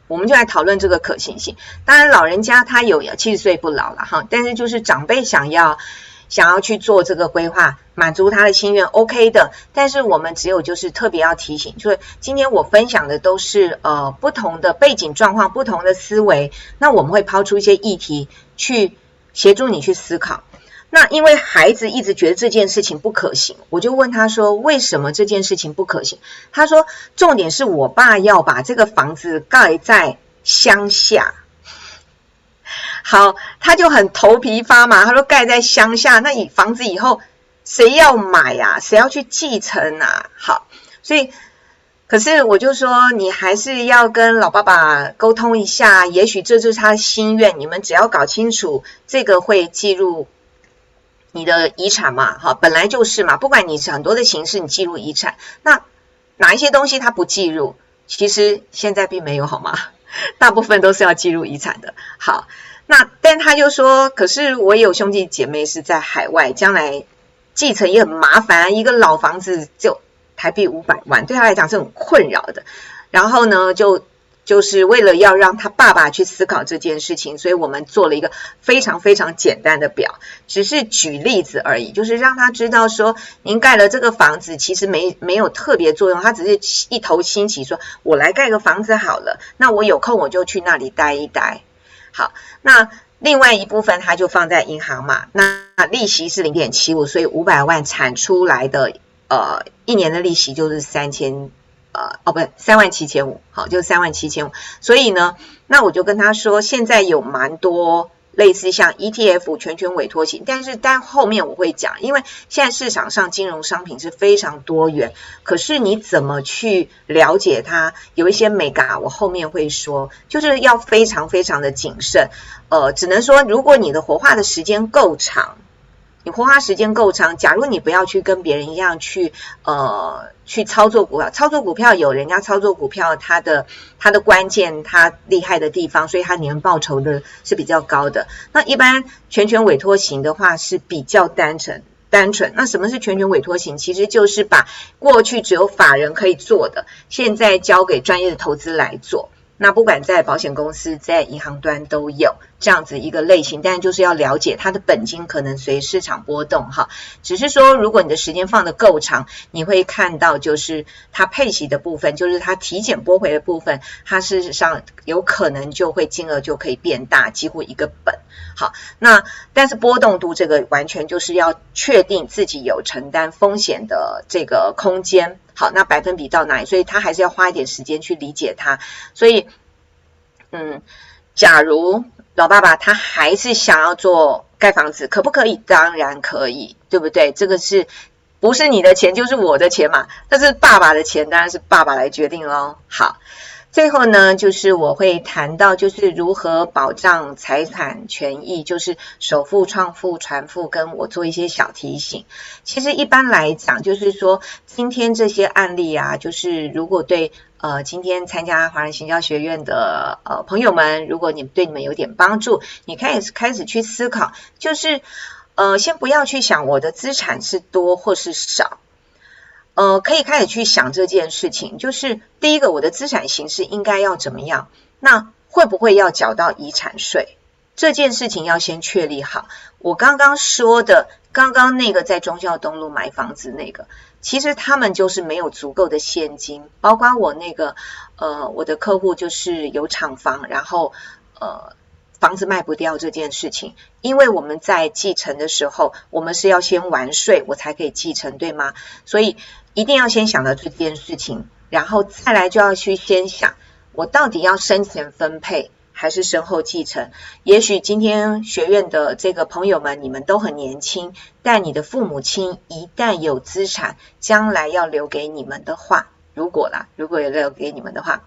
我们就来讨论这个可行性。当然，老人家他有七十岁不老了哈，但是就是长辈想要想要去做这个规划，满足他的心愿，OK 的。但是我们只有就是特别要提醒，就是今天我分享的都是呃不同的背景状况、不同的思维，那我们会抛出一些议题去协助你去思考。那因为孩子一直觉得这件事情不可行，我就问他说：“为什么这件事情不可行？”他说：“重点是我爸要把这个房子盖在乡下。”好，他就很头皮发麻。他说：“盖在乡下，那以房子以后谁要买呀？谁要去继承啊？”好，所以可是我就说，你还是要跟老爸爸沟通一下，也许这就是他的心愿。你们只要搞清楚这个会记录。你的遗产嘛，哈，本来就是嘛。不管你是很多的形式，你记录遗产，那哪一些东西它不记录？其实现在并没有，好吗？(laughs) 大部分都是要记录遗产的。好，那但他就说，可是我有兄弟姐妹是在海外，将来继承也很麻烦，一个老房子就台币五百万，对他来讲是很困扰的。然后呢，就。就是为了要让他爸爸去思考这件事情，所以我们做了一个非常非常简单的表，只是举例子而已，就是让他知道说，您盖了这个房子其实没没有特别作用，他只是一头兴起说，我来盖个房子好了，那我有空我就去那里待一待。好，那另外一部分他就放在银行嘛，那利息是零点七五，所以五百万产出来的呃一年的利息就是三千。呃，哦，不对，三万七千五，好，就三万七千五。所以呢，那我就跟他说，现在有蛮多类似像 ETF 全权委托型，但是但后面我会讲，因为现在市场上金融商品是非常多元，可是你怎么去了解它，有一些美嘎，我后面会说，就是要非常非常的谨慎。呃，只能说，如果你的活化的时间够长。你活化时间够长，假如你不要去跟别人一样去呃去操作股票，操作股票有人家操作股票它的它的关键，它厉害的地方，所以它年报酬的是比较高的。那一般全权委托型的话是比较单纯单纯。那什么是全权委托型？其实就是把过去只有法人可以做的，现在交给专业的投资来做。那不管在保险公司、在银行端都有这样子一个类型，但就是要了解它的本金可能随市场波动哈。只是说，如果你的时间放得够长，你会看到就是它配息的部分，就是它体检拨回的部分，它事实上有可能就会金额就可以变大，几乎一个本。好，那但是波动度这个完全就是要确定自己有承担风险的这个空间。好，那百分比到哪里？所以他还是要花一点时间去理解它。所以，嗯，假如老爸爸他还是想要做盖房子，可不可以？当然可以，对不对？这个是不是你的钱就是我的钱嘛？但是爸爸的钱当然是爸爸来决定喽。好。最后呢，就是我会谈到，就是如何保障财产权益，就是首付、创付、传付，跟我做一些小提醒。其实一般来讲，就是说今天这些案例啊，就是如果对呃今天参加华人行销学院的呃朋友们，如果你对你们有点帮助，你可以开始去思考，就是呃先不要去想我的资产是多或是少。呃，可以开始去想这件事情，就是第一个，我的资产形式应该要怎么样？那会不会要缴到遗产税？这件事情要先确立好。我刚刚说的，刚刚那个在忠孝东路买房子那个，其实他们就是没有足够的现金，包括我那个，呃，我的客户就是有厂房，然后呃。房子卖不掉这件事情，因为我们在继承的时候，我们是要先完税，我才可以继承，对吗？所以一定要先想到这件事情，然后再来就要去先想，我到底要生前分配还是身后继承？也许今天学院的这个朋友们，你们都很年轻，但你的父母亲一旦有资产，将来要留给你们的话，如果啦，如果有留给你们的话，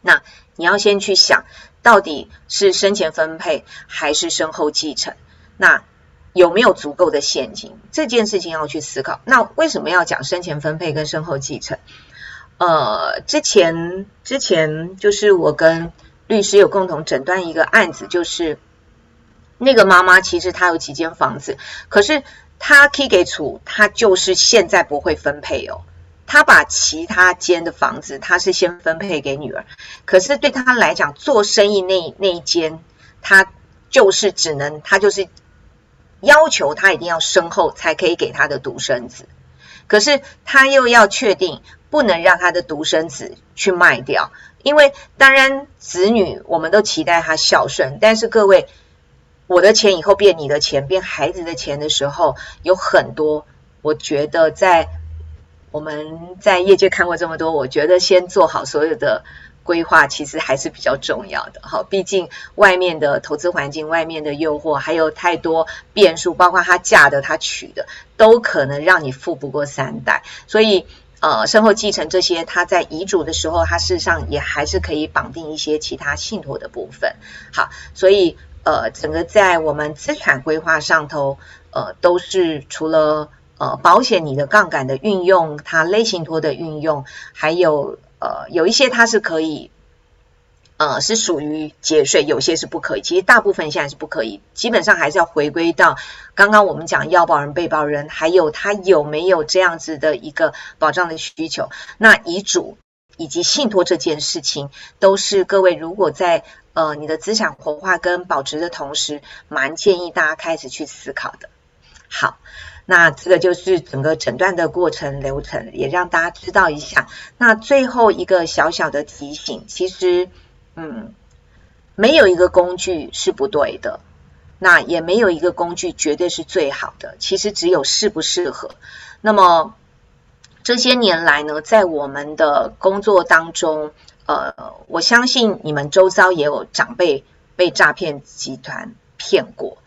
那你要先去想。到底是生前分配还是身后继承？那有没有足够的现金？这件事情要去思考。那为什么要讲生前分配跟身后继承？呃，之前之前就是我跟律师有共同诊断一个案子，就是那个妈妈其实她有几间房子，可是她可以给出，她就是现在不会分配哦。她把其他间的房子，她是先分配给女儿，可是对她来讲，做生意那那一间，她就是只能，她就是要求他一定要身后才可以给他的独生子，可是他又要确定不能让他的独生子去卖掉，因为当然子女我们都期待他孝顺，但是各位，我的钱以后变你的钱，变孩子的钱的时候，有很多，我觉得在。我们在业界看过这么多，我觉得先做好所有的规划，其实还是比较重要的。好，毕竟外面的投资环境、外面的诱惑，还有太多变数，包括他嫁的、他娶的，都可能让你富不过三代。所以，呃，身后继承这些，他在遗嘱的时候，他事实上也还是可以绑定一些其他信托的部分。好，所以，呃，整个在我们资产规划上头，呃，都是除了。呃，保险你的杠杆的运用，它类信托的运用，还有呃，有一些它是可以，呃，是属于节税，有些是不可以。其实大部分现在是不可以，基本上还是要回归到刚刚我们讲要保人、被保人，还有他有没有这样子的一个保障的需求。那遗嘱以及信托这件事情，都是各位如果在呃你的资产活化跟保值的同时，蛮建议大家开始去思考的。好。那这个就是整个诊断的过程流程，也让大家知道一下。那最后一个小小的提醒，其实，嗯，没有一个工具是不对的，那也没有一个工具绝对是最好的。其实只有适不适合。那么这些年来呢，在我们的工作当中，呃，我相信你们周遭也有长辈被诈骗集团骗过，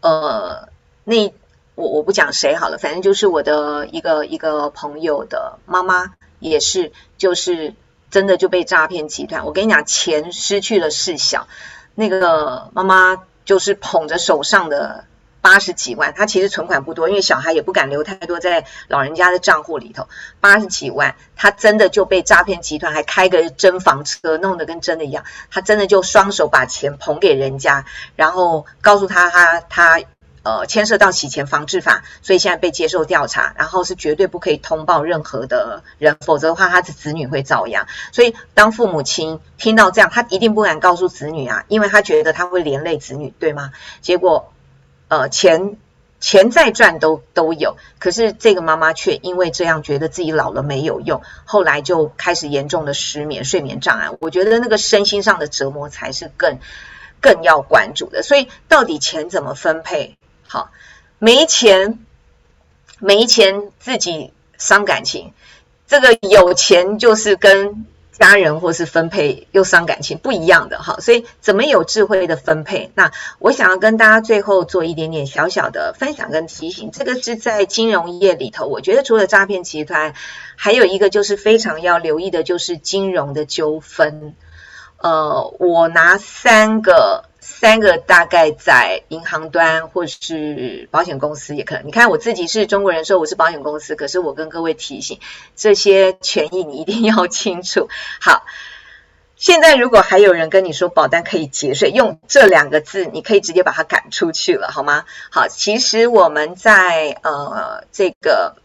呃，那。我我不讲谁好了，反正就是我的一个一个朋友的妈妈也是，就是真的就被诈骗集团。我跟你讲，钱失去了事小，那个妈妈就是捧着手上的八十几万，她其实存款不多，因为小孩也不敢留太多在老人家的账户里头，八十几万，她真的就被诈骗集团还开个真房车，弄得跟真的一样，她真的就双手把钱捧给人家，然后告诉他他他。呃，牵涉到洗钱防治法，所以现在被接受调查，然后是绝对不可以通报任何的人，否则的话，他的子女会遭殃。所以，当父母亲听到这样，他一定不敢告诉子女啊，因为他觉得他会连累子女，对吗？结果，呃，钱钱再赚都都有，可是这个妈妈却因为这样觉得自己老了没有用，后来就开始严重的失眠、睡眠障碍。我觉得那个身心上的折磨才是更更要关注的。所以，到底钱怎么分配？好，没钱，没钱自己伤感情。这个有钱就是跟家人或是分配又伤感情，不一样的哈。所以怎么有智慧的分配？那我想要跟大家最后做一点点小小的分享跟提醒。这个是在金融业里头，我觉得除了诈骗集团，还有一个就是非常要留意的，就是金融的纠纷。呃，我拿三个。三个大概在银行端或是保险公司也可能。你看我自己是中国人寿，我是保险公司，可是我跟各位提醒，这些权益你一定要清楚。(laughs) 好，现在如果还有人跟你说保单可以节税，用这两个字，你可以直接把它赶出去了，好吗？好，其实我们在呃这个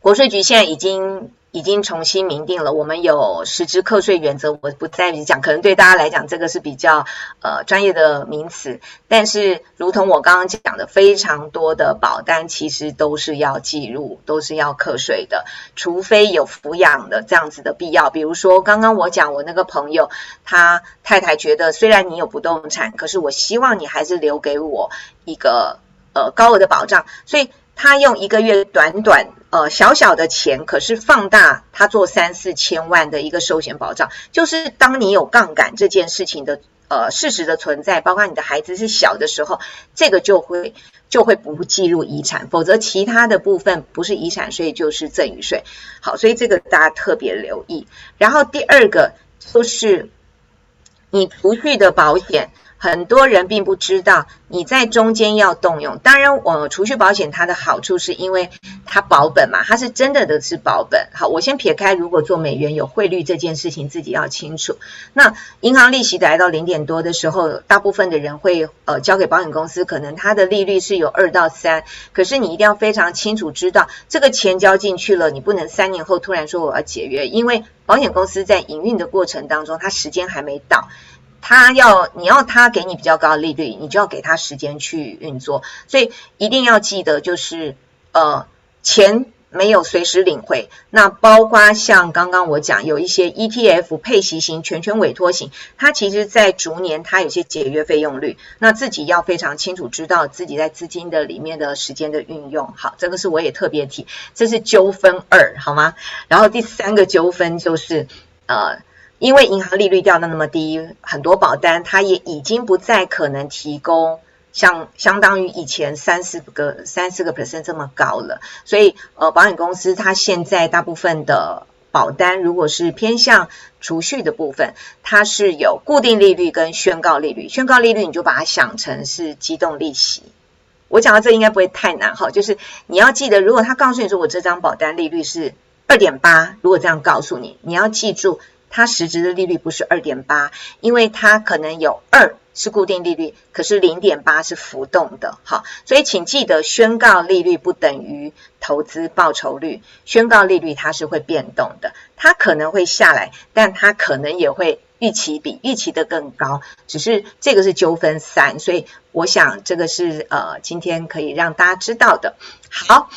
国税局现在已经已经重新明定了，我们有实支课税原则，我不再讲，可能对大家来讲这个是比较呃专业的名词。但是，如同我刚刚讲的，非常多的保单其实都是要记录，都是要课税的，除非有抚养的这样子的必要。比如说，刚刚我讲我那个朋友，他太太觉得虽然你有不动产，可是我希望你还是留给我一个呃高额的保障，所以他用一个月短短。呃，小小的钱，可是放大他做三四千万的一个寿险保障，就是当你有杠杆这件事情的呃事实的存在，包括你的孩子是小的时候，这个就会就会不计入遗产，否则其他的部分不是遗产税就是赠与税。好，所以这个大家特别留意。然后第二个就是你储蓄的保险。很多人并不知道你在中间要动用。当然，我储蓄保险它的好处是因为它保本嘛，它是真的的是保本。好，我先撇开如果做美元有汇率这件事情，自己要清楚。那银行利息来到零点多的时候，大部分的人会呃交给保险公司，可能它的利率是有二到三。可是你一定要非常清楚知道，这个钱交进去了，你不能三年后突然说我要解约，因为保险公司在营运的过程当中，它时间还没到。他要你要他给你比较高的利率，你就要给他时间去运作，所以一定要记得，就是呃钱没有随时领回。那包括像刚刚我讲有一些 ETF 配息型、全权委托型，它其实在逐年它有些解约费用率，那自己要非常清楚知道自己在资金的里面的时间的运用。好，这个是我也特别提，这是纠纷二，好吗？然后第三个纠纷就是呃。因为银行利率掉的那么低，很多保单它也已经不再可能提供像相当于以前三四个三四个 percent 这么高了，所以呃，保险公司它现在大部分的保单，如果是偏向储蓄的部分，它是有固定利率跟宣告利率。宣告利率你就把它想成是机动利息。我讲到这应该不会太难哈，就是你要记得，如果他告诉你说我这张保单利率是二点八，如果这样告诉你，你要记住。它实质的利率不是二点八，因为它可能有二是固定利率，可是零点八是浮动的，好，所以请记得宣告利率不等于投资报酬率，宣告利率它是会变动的，它可能会下来，但它可能也会预期比预期的更高，只是这个是纠纷三，所以我想这个是呃今天可以让大家知道的，好。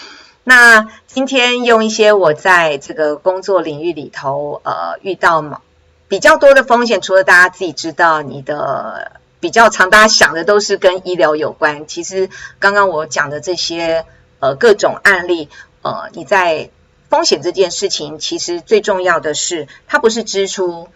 那今天用一些我在这个工作领域里头，呃，遇到比较多的风险，除了大家自己知道，你的比较常大家想的都是跟医疗有关。其实刚刚我讲的这些呃各种案例，呃，你在风险这件事情，其实最重要的是它不是支出。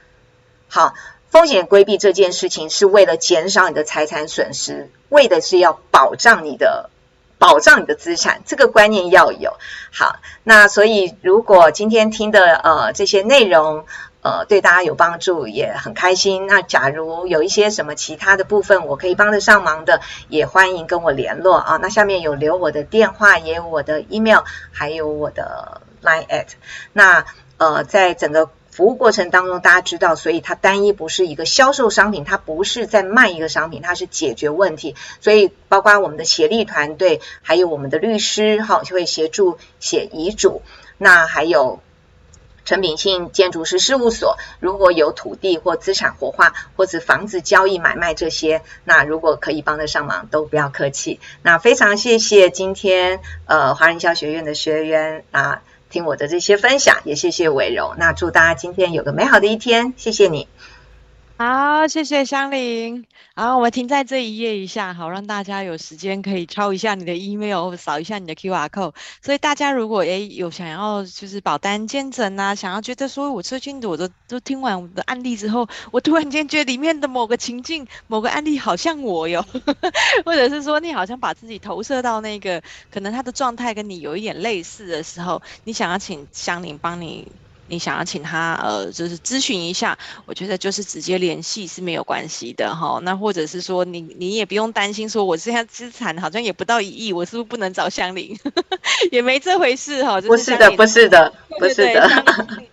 好，风险规避这件事情是为了减少你的财产损失，为的是要保障你的。保障你的资产，这个观念要有。好，那所以如果今天听的呃这些内容呃对大家有帮助，也很开心。那假如有一些什么其他的部分我可以帮得上忙的，也欢迎跟我联络啊。那下面有留我的电话，也有我的 email，还有我的 line at。那呃在整个。服务过程当中，大家知道，所以它单一不是一个销售商品，它不是在卖一个商品，它是解决问题。所以，包括我们的协力团队，还有我们的律师，哈，就会协助写遗嘱。那还有陈炳信建筑师事务所，如果有土地或资产活化，或者房子交易买卖这些，那如果可以帮得上忙，都不要客气。那非常谢谢今天呃华人营销学院的学员啊。听我的这些分享，也谢谢伟荣。那祝大家今天有个美好的一天，谢谢你。好，谢谢香菱。好，我们停在这一页一下，好让大家有时间可以抄一下你的 email，扫一下你的 QR code。所以大家如果诶有想要就是保单兼诊啊，想要觉得说我最近的我都都听完我的案例之后，我突然间觉得里面的某个情境、某个案例好像我哟，(laughs) 或者是说你好像把自己投射到那个可能他的状态跟你有一点类似的时候，你想要请香菱帮你。你想要请他呃，就是咨询一下，我觉得就是直接联系是没有关系的哈。那或者是说你你也不用担心说，我现在资产好像也不到一亿，我是不是不能找香菱？(laughs) 也没这回事哈。不是的，不是的，不是的，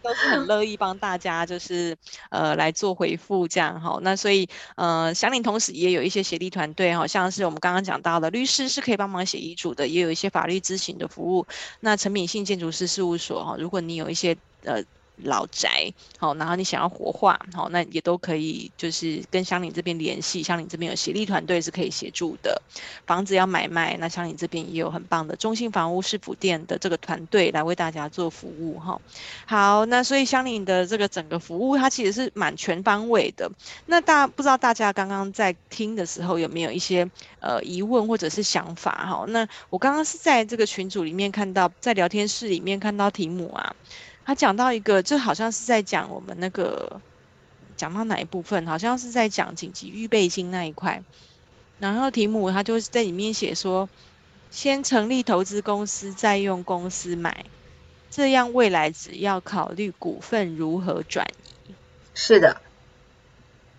都是很乐意帮大家，就是呃来做回复这样哈。那所以呃，香菱同时也有一些协力团队，好像是我们刚刚讲到的律师是可以帮忙写遗嘱的，也有一些法律咨询的服务。那陈敏信建筑师事务所哈，如果你有一些。呃。老宅，好，然后你想要活化，好，那也都可以，就是跟香菱这边联系，香菱这边有协力团队是可以协助的。房子要买卖，那香菱这边也有很棒的中信房屋市府店的这个团队来为大家做服务，哈。好，那所以香菱的这个整个服务，它其实是蛮全方位的。那大不知道大家刚刚在听的时候有没有一些呃疑问或者是想法，哈？那我刚刚是在这个群组里面看到，在聊天室里面看到题目啊。他讲到一个，就好像是在讲我们那个讲到哪一部分，好像是在讲紧急预备金那一块。然后题目他就在里面写说，先成立投资公司，再用公司买，这样未来只要考虑股份如何转移。是的，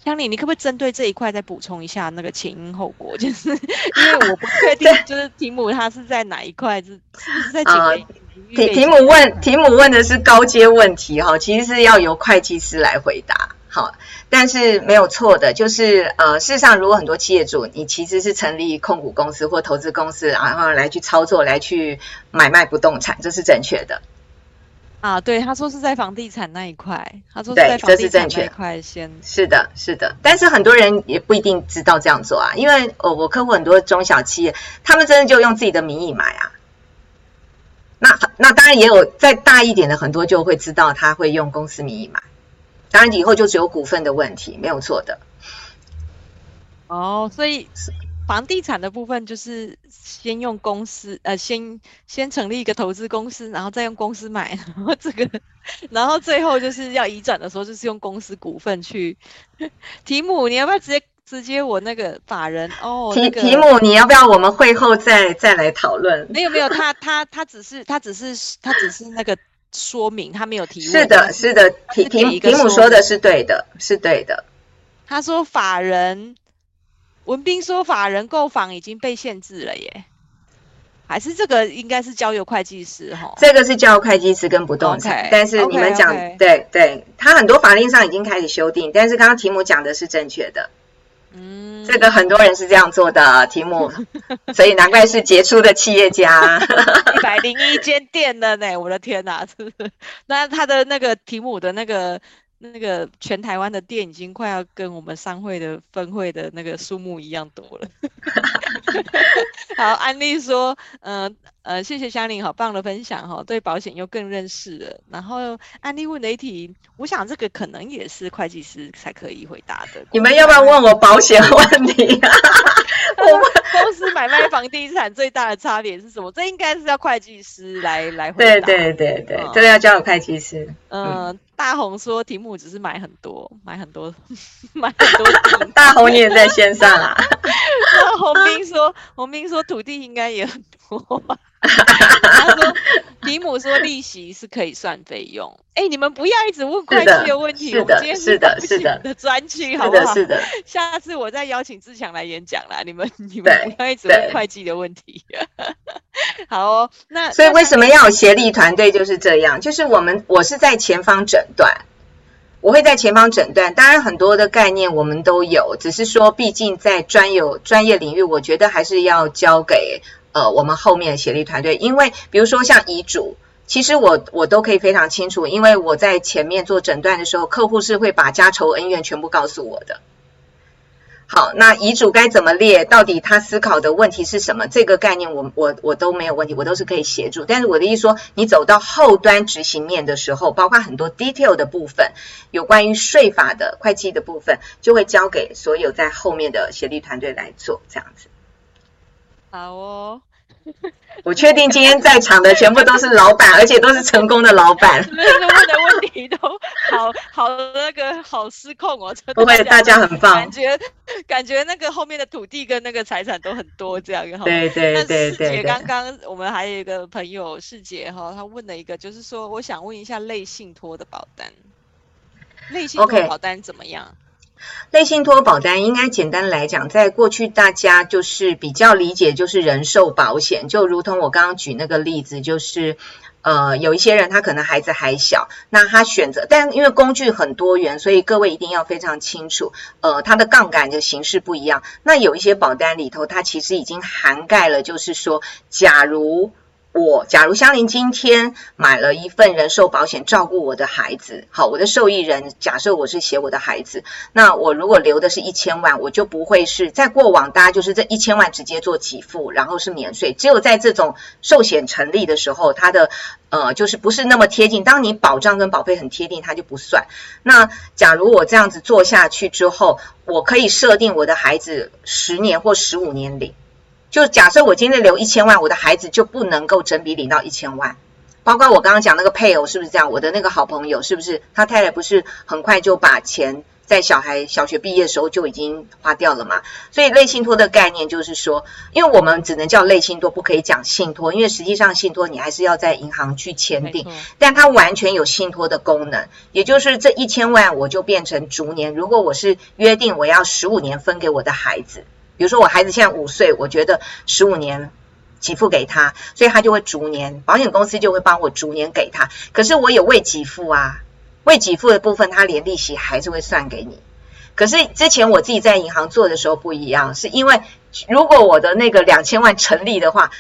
香里，你可不可以针对这一块再补充一下那个前因后果？(laughs) 就是因为我不确定，(laughs) 就是题目它是在哪一块，是是不是在讲？题题目问题目问的是高阶问题哈，其实是要由会计师来回答好，但是没有错的，就是呃，事实上如果很多企业主你其实是成立控股公司或投资公司，然后来去操作来去买卖不动产，这是正确的。啊，对，他说是在房地产那一块，他说是在房地产那一块先。是的，是的，但是很多人也不一定知道这样做啊，因为我我客户很多中小企业，他们真的就用自己的名义买啊。那那当然也有再大一点的，很多就会知道他会用公司名义买，当然以后就只有股份的问题，没有错的。哦，所以房地产的部分就是先用公司，呃，先先成立一个投资公司，然后再用公司买，(laughs) 然后这个，然后最后就是要移转的时候，就是用公司股份去。(laughs) 题目你要不要直接？直接我那个法人哦，题、那个、题目你要不要我们会后再再来讨论？没有没有，他他他只是他只是他只是那个说明，他没有提问。是的，是的，题题题目说的是对的，是对的。他说法人文斌说法人购房已经被限制了耶，还是这个应该是交由会计师哈？这个是交由会计师跟不动产，okay, 但是你们讲 okay, okay. 对对，他很多法令上已经开始修订，但是刚刚题目讲的是正确的。嗯，这个很多人是这样做的题目，(laughs) 所以难怪是杰出的企业家。(laughs) 一百零一间店的呢，我的天哪！那他的那个题目的那个那个全台湾的店已经快要跟我们商会的分会的那个数目一样多了。(laughs) 好，安利说，嗯、呃。呃，谢谢香菱，好棒的分享哈，对保险又更认识了。然后安利问的一题，我想这个可能也是会计师才可以回答的。你们要不要问我保险问题啊？我 (laughs) 们公司买卖房地产最大的差别是什么？这应该是要会计师来来回答。对对对对，这个要交给会计师。嗯，呃、大红说题目只是买很多，买很多，(laughs) 买很多。(laughs) 大红你也在线上啊？然后洪斌说，洪斌说土地应该也很多。他说：“提姆说利息是可以算费用。哎，你们不要一直问会计的问题。我们今天是的，是的，的专区，好不好？是的。下次我再邀请志强来演讲啦。你们 (laughs) 你们不要一直问会计的问题。(laughs) 好哦，那所以为什么要有协力团队？就是这样，就是我们我是在前方诊断，我会在前方诊断。当然很多的概念我们都有，只是说毕竟在专有专业领域，我觉得还是要交给。”呃，我们后面的协力团队，因为比如说像遗嘱，其实我我都可以非常清楚，因为我在前面做诊断的时候，客户是会把家仇恩怨全部告诉我的。好，那遗嘱该怎么列？到底他思考的问题是什么？这个概念我我我都没有问题，我都是可以协助。但是我的意思说，你走到后端执行面的时候，包括很多 detail 的部分，有关于税法的会计的部分，就会交给所有在后面的协力团队来做，这样子。好哦，(laughs) 我确定今天在场的全部都是老板，而且都是成功的老板。问的问题都好好那个好失控哦，不会，大家很棒。感觉感觉那个后面的土地跟那个财产都很多这样对。对对对姐。刚刚我们还有一个朋友世杰哈，他问了一个，就是说我想问一下类信托的保单，类信托保单怎么样？Okay. 类信托保单应该简单来讲，在过去大家就是比较理解，就是人寿保险，就如同我刚刚举那个例子，就是呃有一些人他可能孩子还小，那他选择，但因为工具很多元，所以各位一定要非常清楚，呃，它的杠杆的形式不一样。那有一些保单里头，它其实已经涵盖了，就是说，假如我假如香伶今天买了一份人寿保险，照顾我的孩子，好，我的受益人假设我是写我的孩子，那我如果留的是一千万，我就不会是在过往大家就是这一千万直接做给付，然后是免税，只有在这种寿险成立的时候，它的呃就是不是那么贴近，当你保障跟保费很贴近，它就不算。那假如我这样子做下去之后，我可以设定我的孩子十年或十五年领。就假设我今天留一千万，我的孩子就不能够整笔领到一千万，包括我刚刚讲那个配偶是不是这样？我的那个好朋友是不是他太太不是很快就把钱在小孩小学毕业的时候就已经花掉了嘛？所以类信托的概念就是说，因为我们只能叫类信托，不可以讲信托，因为实际上信托你还是要在银行去签订，但它完全有信托的功能，也就是这一千万我就变成逐年，如果我是约定我要十五年分给我的孩子。比如说我孩子现在五岁，我觉得十五年给付给他，所以他就会逐年，保险公司就会帮我逐年给他。可是我有未给付啊，未给付的部分，他连利息还是会算给你。可是之前我自己在银行做的时候不一样，是因为如果我的那个两千万成立的话，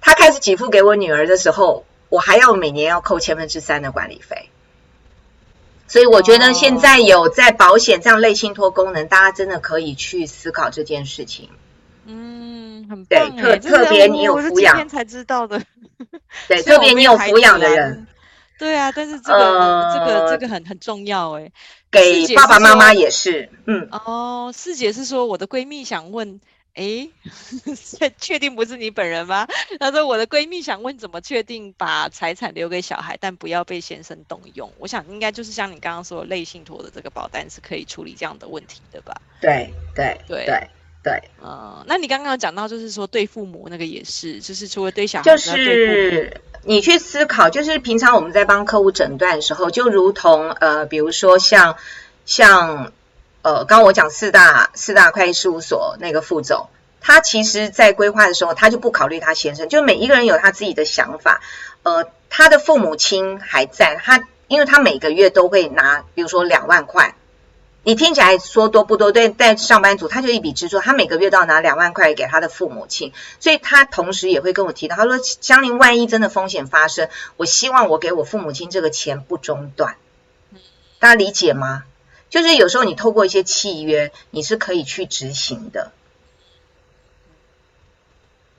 他开始给付给我女儿的时候，我还要每年要扣千分之三的管理费。所以我觉得现在有在保险这样类信托功能，大家真的可以去思考这件事情。嗯，很棒。对，特特别你有抚养，才知道的。对，(laughs) 特别你有抚养的人。对啊，但是这个、呃、这个这个很很重要哎。给爸爸妈妈也是。嗯。哦，四姐是说我的闺蜜想问。哎，(laughs) 确定不是你本人吗？(laughs) 她说我的闺蜜想问，怎么确定把财产留给小孩，但不要被先生动用？我想应该就是像你刚刚说的，类信托的这个保单是可以处理这样的问题的吧？对对对对对。嗯，那你刚刚讲到，就是说对父母那个也是，就是除了对小孩，就是你去思考，就是平常我们在帮客户诊断的时候，就如同呃，比如说像像。呃，刚刚我讲四大四大会计事务所那个副总，他其实在规划的时候，他就不考虑他先生，就每一个人有他自己的想法。呃，他的父母亲还在，他因为他每个月都会拿，比如说两万块，你听起来说多不多？对，但上班族他就一笔支出，他每个月都要拿两万块给他的父母亲，所以他同时也会跟我提到，他说香林万一真的风险发生，我希望我给我父母亲这个钱不中断，大家理解吗？就是有时候你透过一些契约，你是可以去执行的。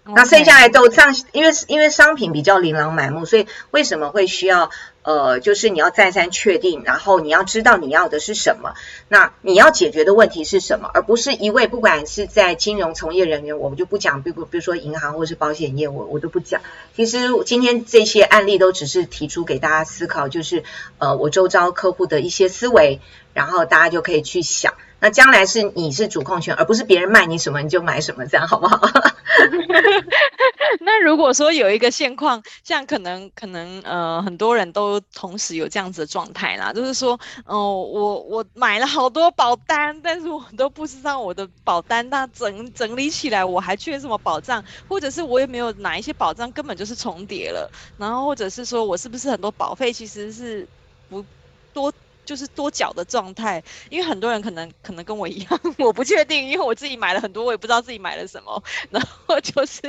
那剩下来都这样，因为因为商品比较琳琅满目，所以为什么会需要呃，就是你要再三确定，然后你要知道你要的是什么，那你要解决的问题是什么，而不是一味不管是在金融从业人员，我们就不讲，比如比如说银行或是保险业，我我都不讲。其实今天这些案例都只是提出给大家思考，就是呃，我周遭客户的一些思维，然后大家就可以去想。那将来是你是主控权，而不是别人卖你什么你就买什么，这样好不好？(laughs) 那如果说有一个现况，像可能可能呃很多人都同时有这样子的状态啦，就是说，哦、我我买了好多保单，但是我都不知道我的保单那整整理起来我还缺什么保障，或者是我也没有哪一些保障根本就是重叠了，然后或者是说我是不是很多保费其实是不多。就是多缴的状态，因为很多人可能可能跟我一样，我不确定，因为我自己买了很多，我也不知道自己买了什么。然后就是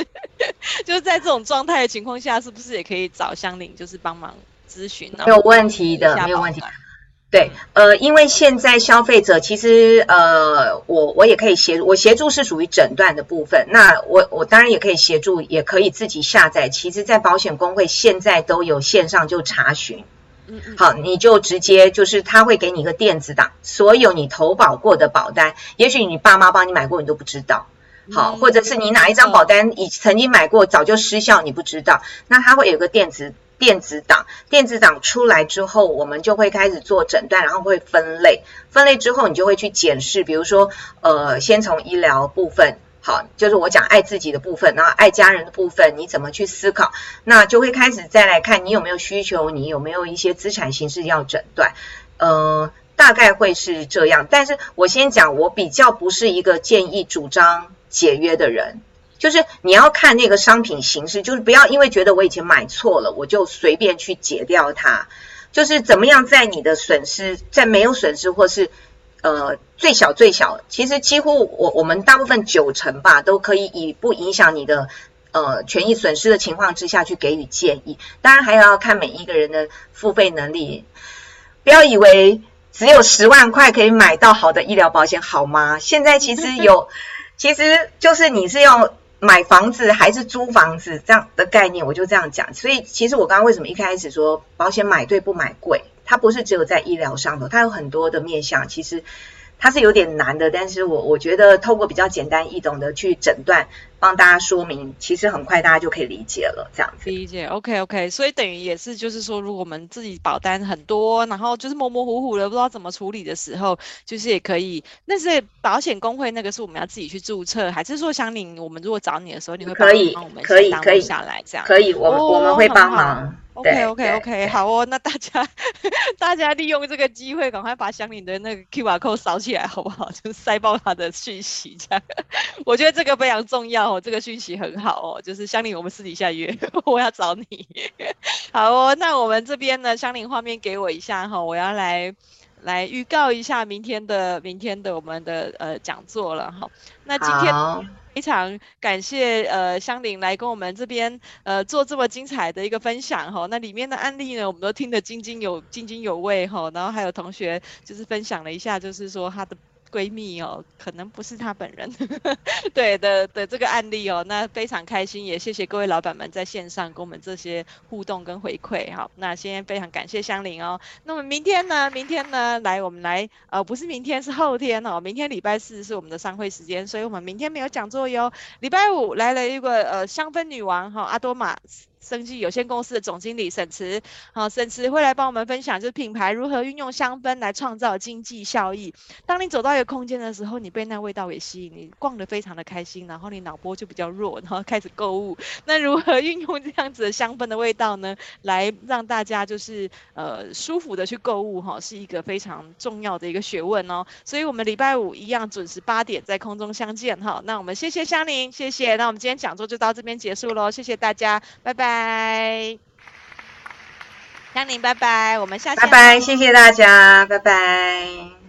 就是在这种状态的情况下，是不是也可以找香伶，就是帮忙咨询？没有问题的，没有问题。对，呃，因为现在消费者其实呃，我我也可以协助，我协助是属于诊断的部分。那我我当然也可以协助，也可以自己下载。其实，在保险公会现在都有线上就查询。好，你就直接就是他会给你一个电子档，所有你投保过的保单，也许你爸妈帮你买过，你都不知道。好，或者是你哪一张保单已曾经买过，早就失效，你不知道。那他会有个电子电子档，电子档出来之后，我们就会开始做诊断，然后会分类，分类之后你就会去检视，比如说呃，先从医疗部分。好，就是我讲爱自己的部分，然后爱家人的部分，你怎么去思考？那就会开始再来看你有没有需求，你有没有一些资产形式要诊断，呃，大概会是这样。但是我先讲，我比较不是一个建议主张解约的人，就是你要看那个商品形式，就是不要因为觉得我以前买错了，我就随便去解掉它，就是怎么样在你的损失，在没有损失或是。呃，最小最小，其实几乎我我们大部分九成吧，都可以以不影响你的呃权益损失的情况之下去给予建议。当然还要看每一个人的付费能力，不要以为只有十万块可以买到好的医疗保险，好吗？现在其实 (laughs) 有，其实就是你是要买房子还是租房子这样的概念，我就这样讲。所以其实我刚刚为什么一开始说保险买对不买贵？它不是只有在医疗上的，它有很多的面向，其实。它是有点难的，但是我我觉得透过比较简单易懂的去诊断，帮大家说明，其实很快大家就可以理解了，这样子。理解，OK OK，所以等于也是就是说，如果我们自己保单很多，然后就是模模糊糊的不知道怎么处理的时候，就是也可以。那是保险公会那个是我们要自己去注册，还是说想你我们如果找你的时候，你会可以帮我们可以可以下来这样？可以，我我们会帮忙。OK OK OK，好哦，那大家 (laughs) 大家利用这个机会，赶快把香菱的那个 QR code 扫起来，好不好？(laughs) 就塞爆他的讯息，这样。我觉得这个非常重要哦，这个讯息很好哦。就是香菱，我们私底下约，(laughs) 我要找你。好哦，那我们这边呢，香菱画面给我一下哈，我要来来预告一下明天的明天的我们的呃讲座了哈。那今天。非常感谢呃香菱来跟我们这边呃做这么精彩的一个分享哈，那里面的案例呢，我们都听得津津有津津有味哈，然后还有同学就是分享了一下，就是说他的。闺蜜哦，可能不是她本人，(laughs) 对的的这个案例哦，那非常开心，也谢谢各位老板们在线上跟我们这些互动跟回馈哈。那先非常感谢香菱哦。那么明天呢？明天呢？来，我们来呃，不是明天，是后天哦。明天礼拜四是我们的商会时间，所以我们明天没有讲座哟。礼拜五来了一个呃香氛女王哈，阿多玛。生技有限公司的总经理沈慈，好，沈慈会来帮我们分享，就是品牌如何运用香氛来创造经济效益。当你走到一个空间的时候，你被那味道给吸引，你逛得非常的开心，然后你脑波就比较弱，然后开始购物。那如何运用这样子的香氛的味道呢？来让大家就是呃舒服的去购物哈，是一个非常重要的一个学问哦。所以我们礼拜五一样准时八点在空中相见哈。那我们谢谢香菱，谢谢。那我们今天讲座就到这边结束喽，谢谢大家，拜拜。拜，江宁，拜拜，我们下次。拜拜，谢谢大家，拜拜。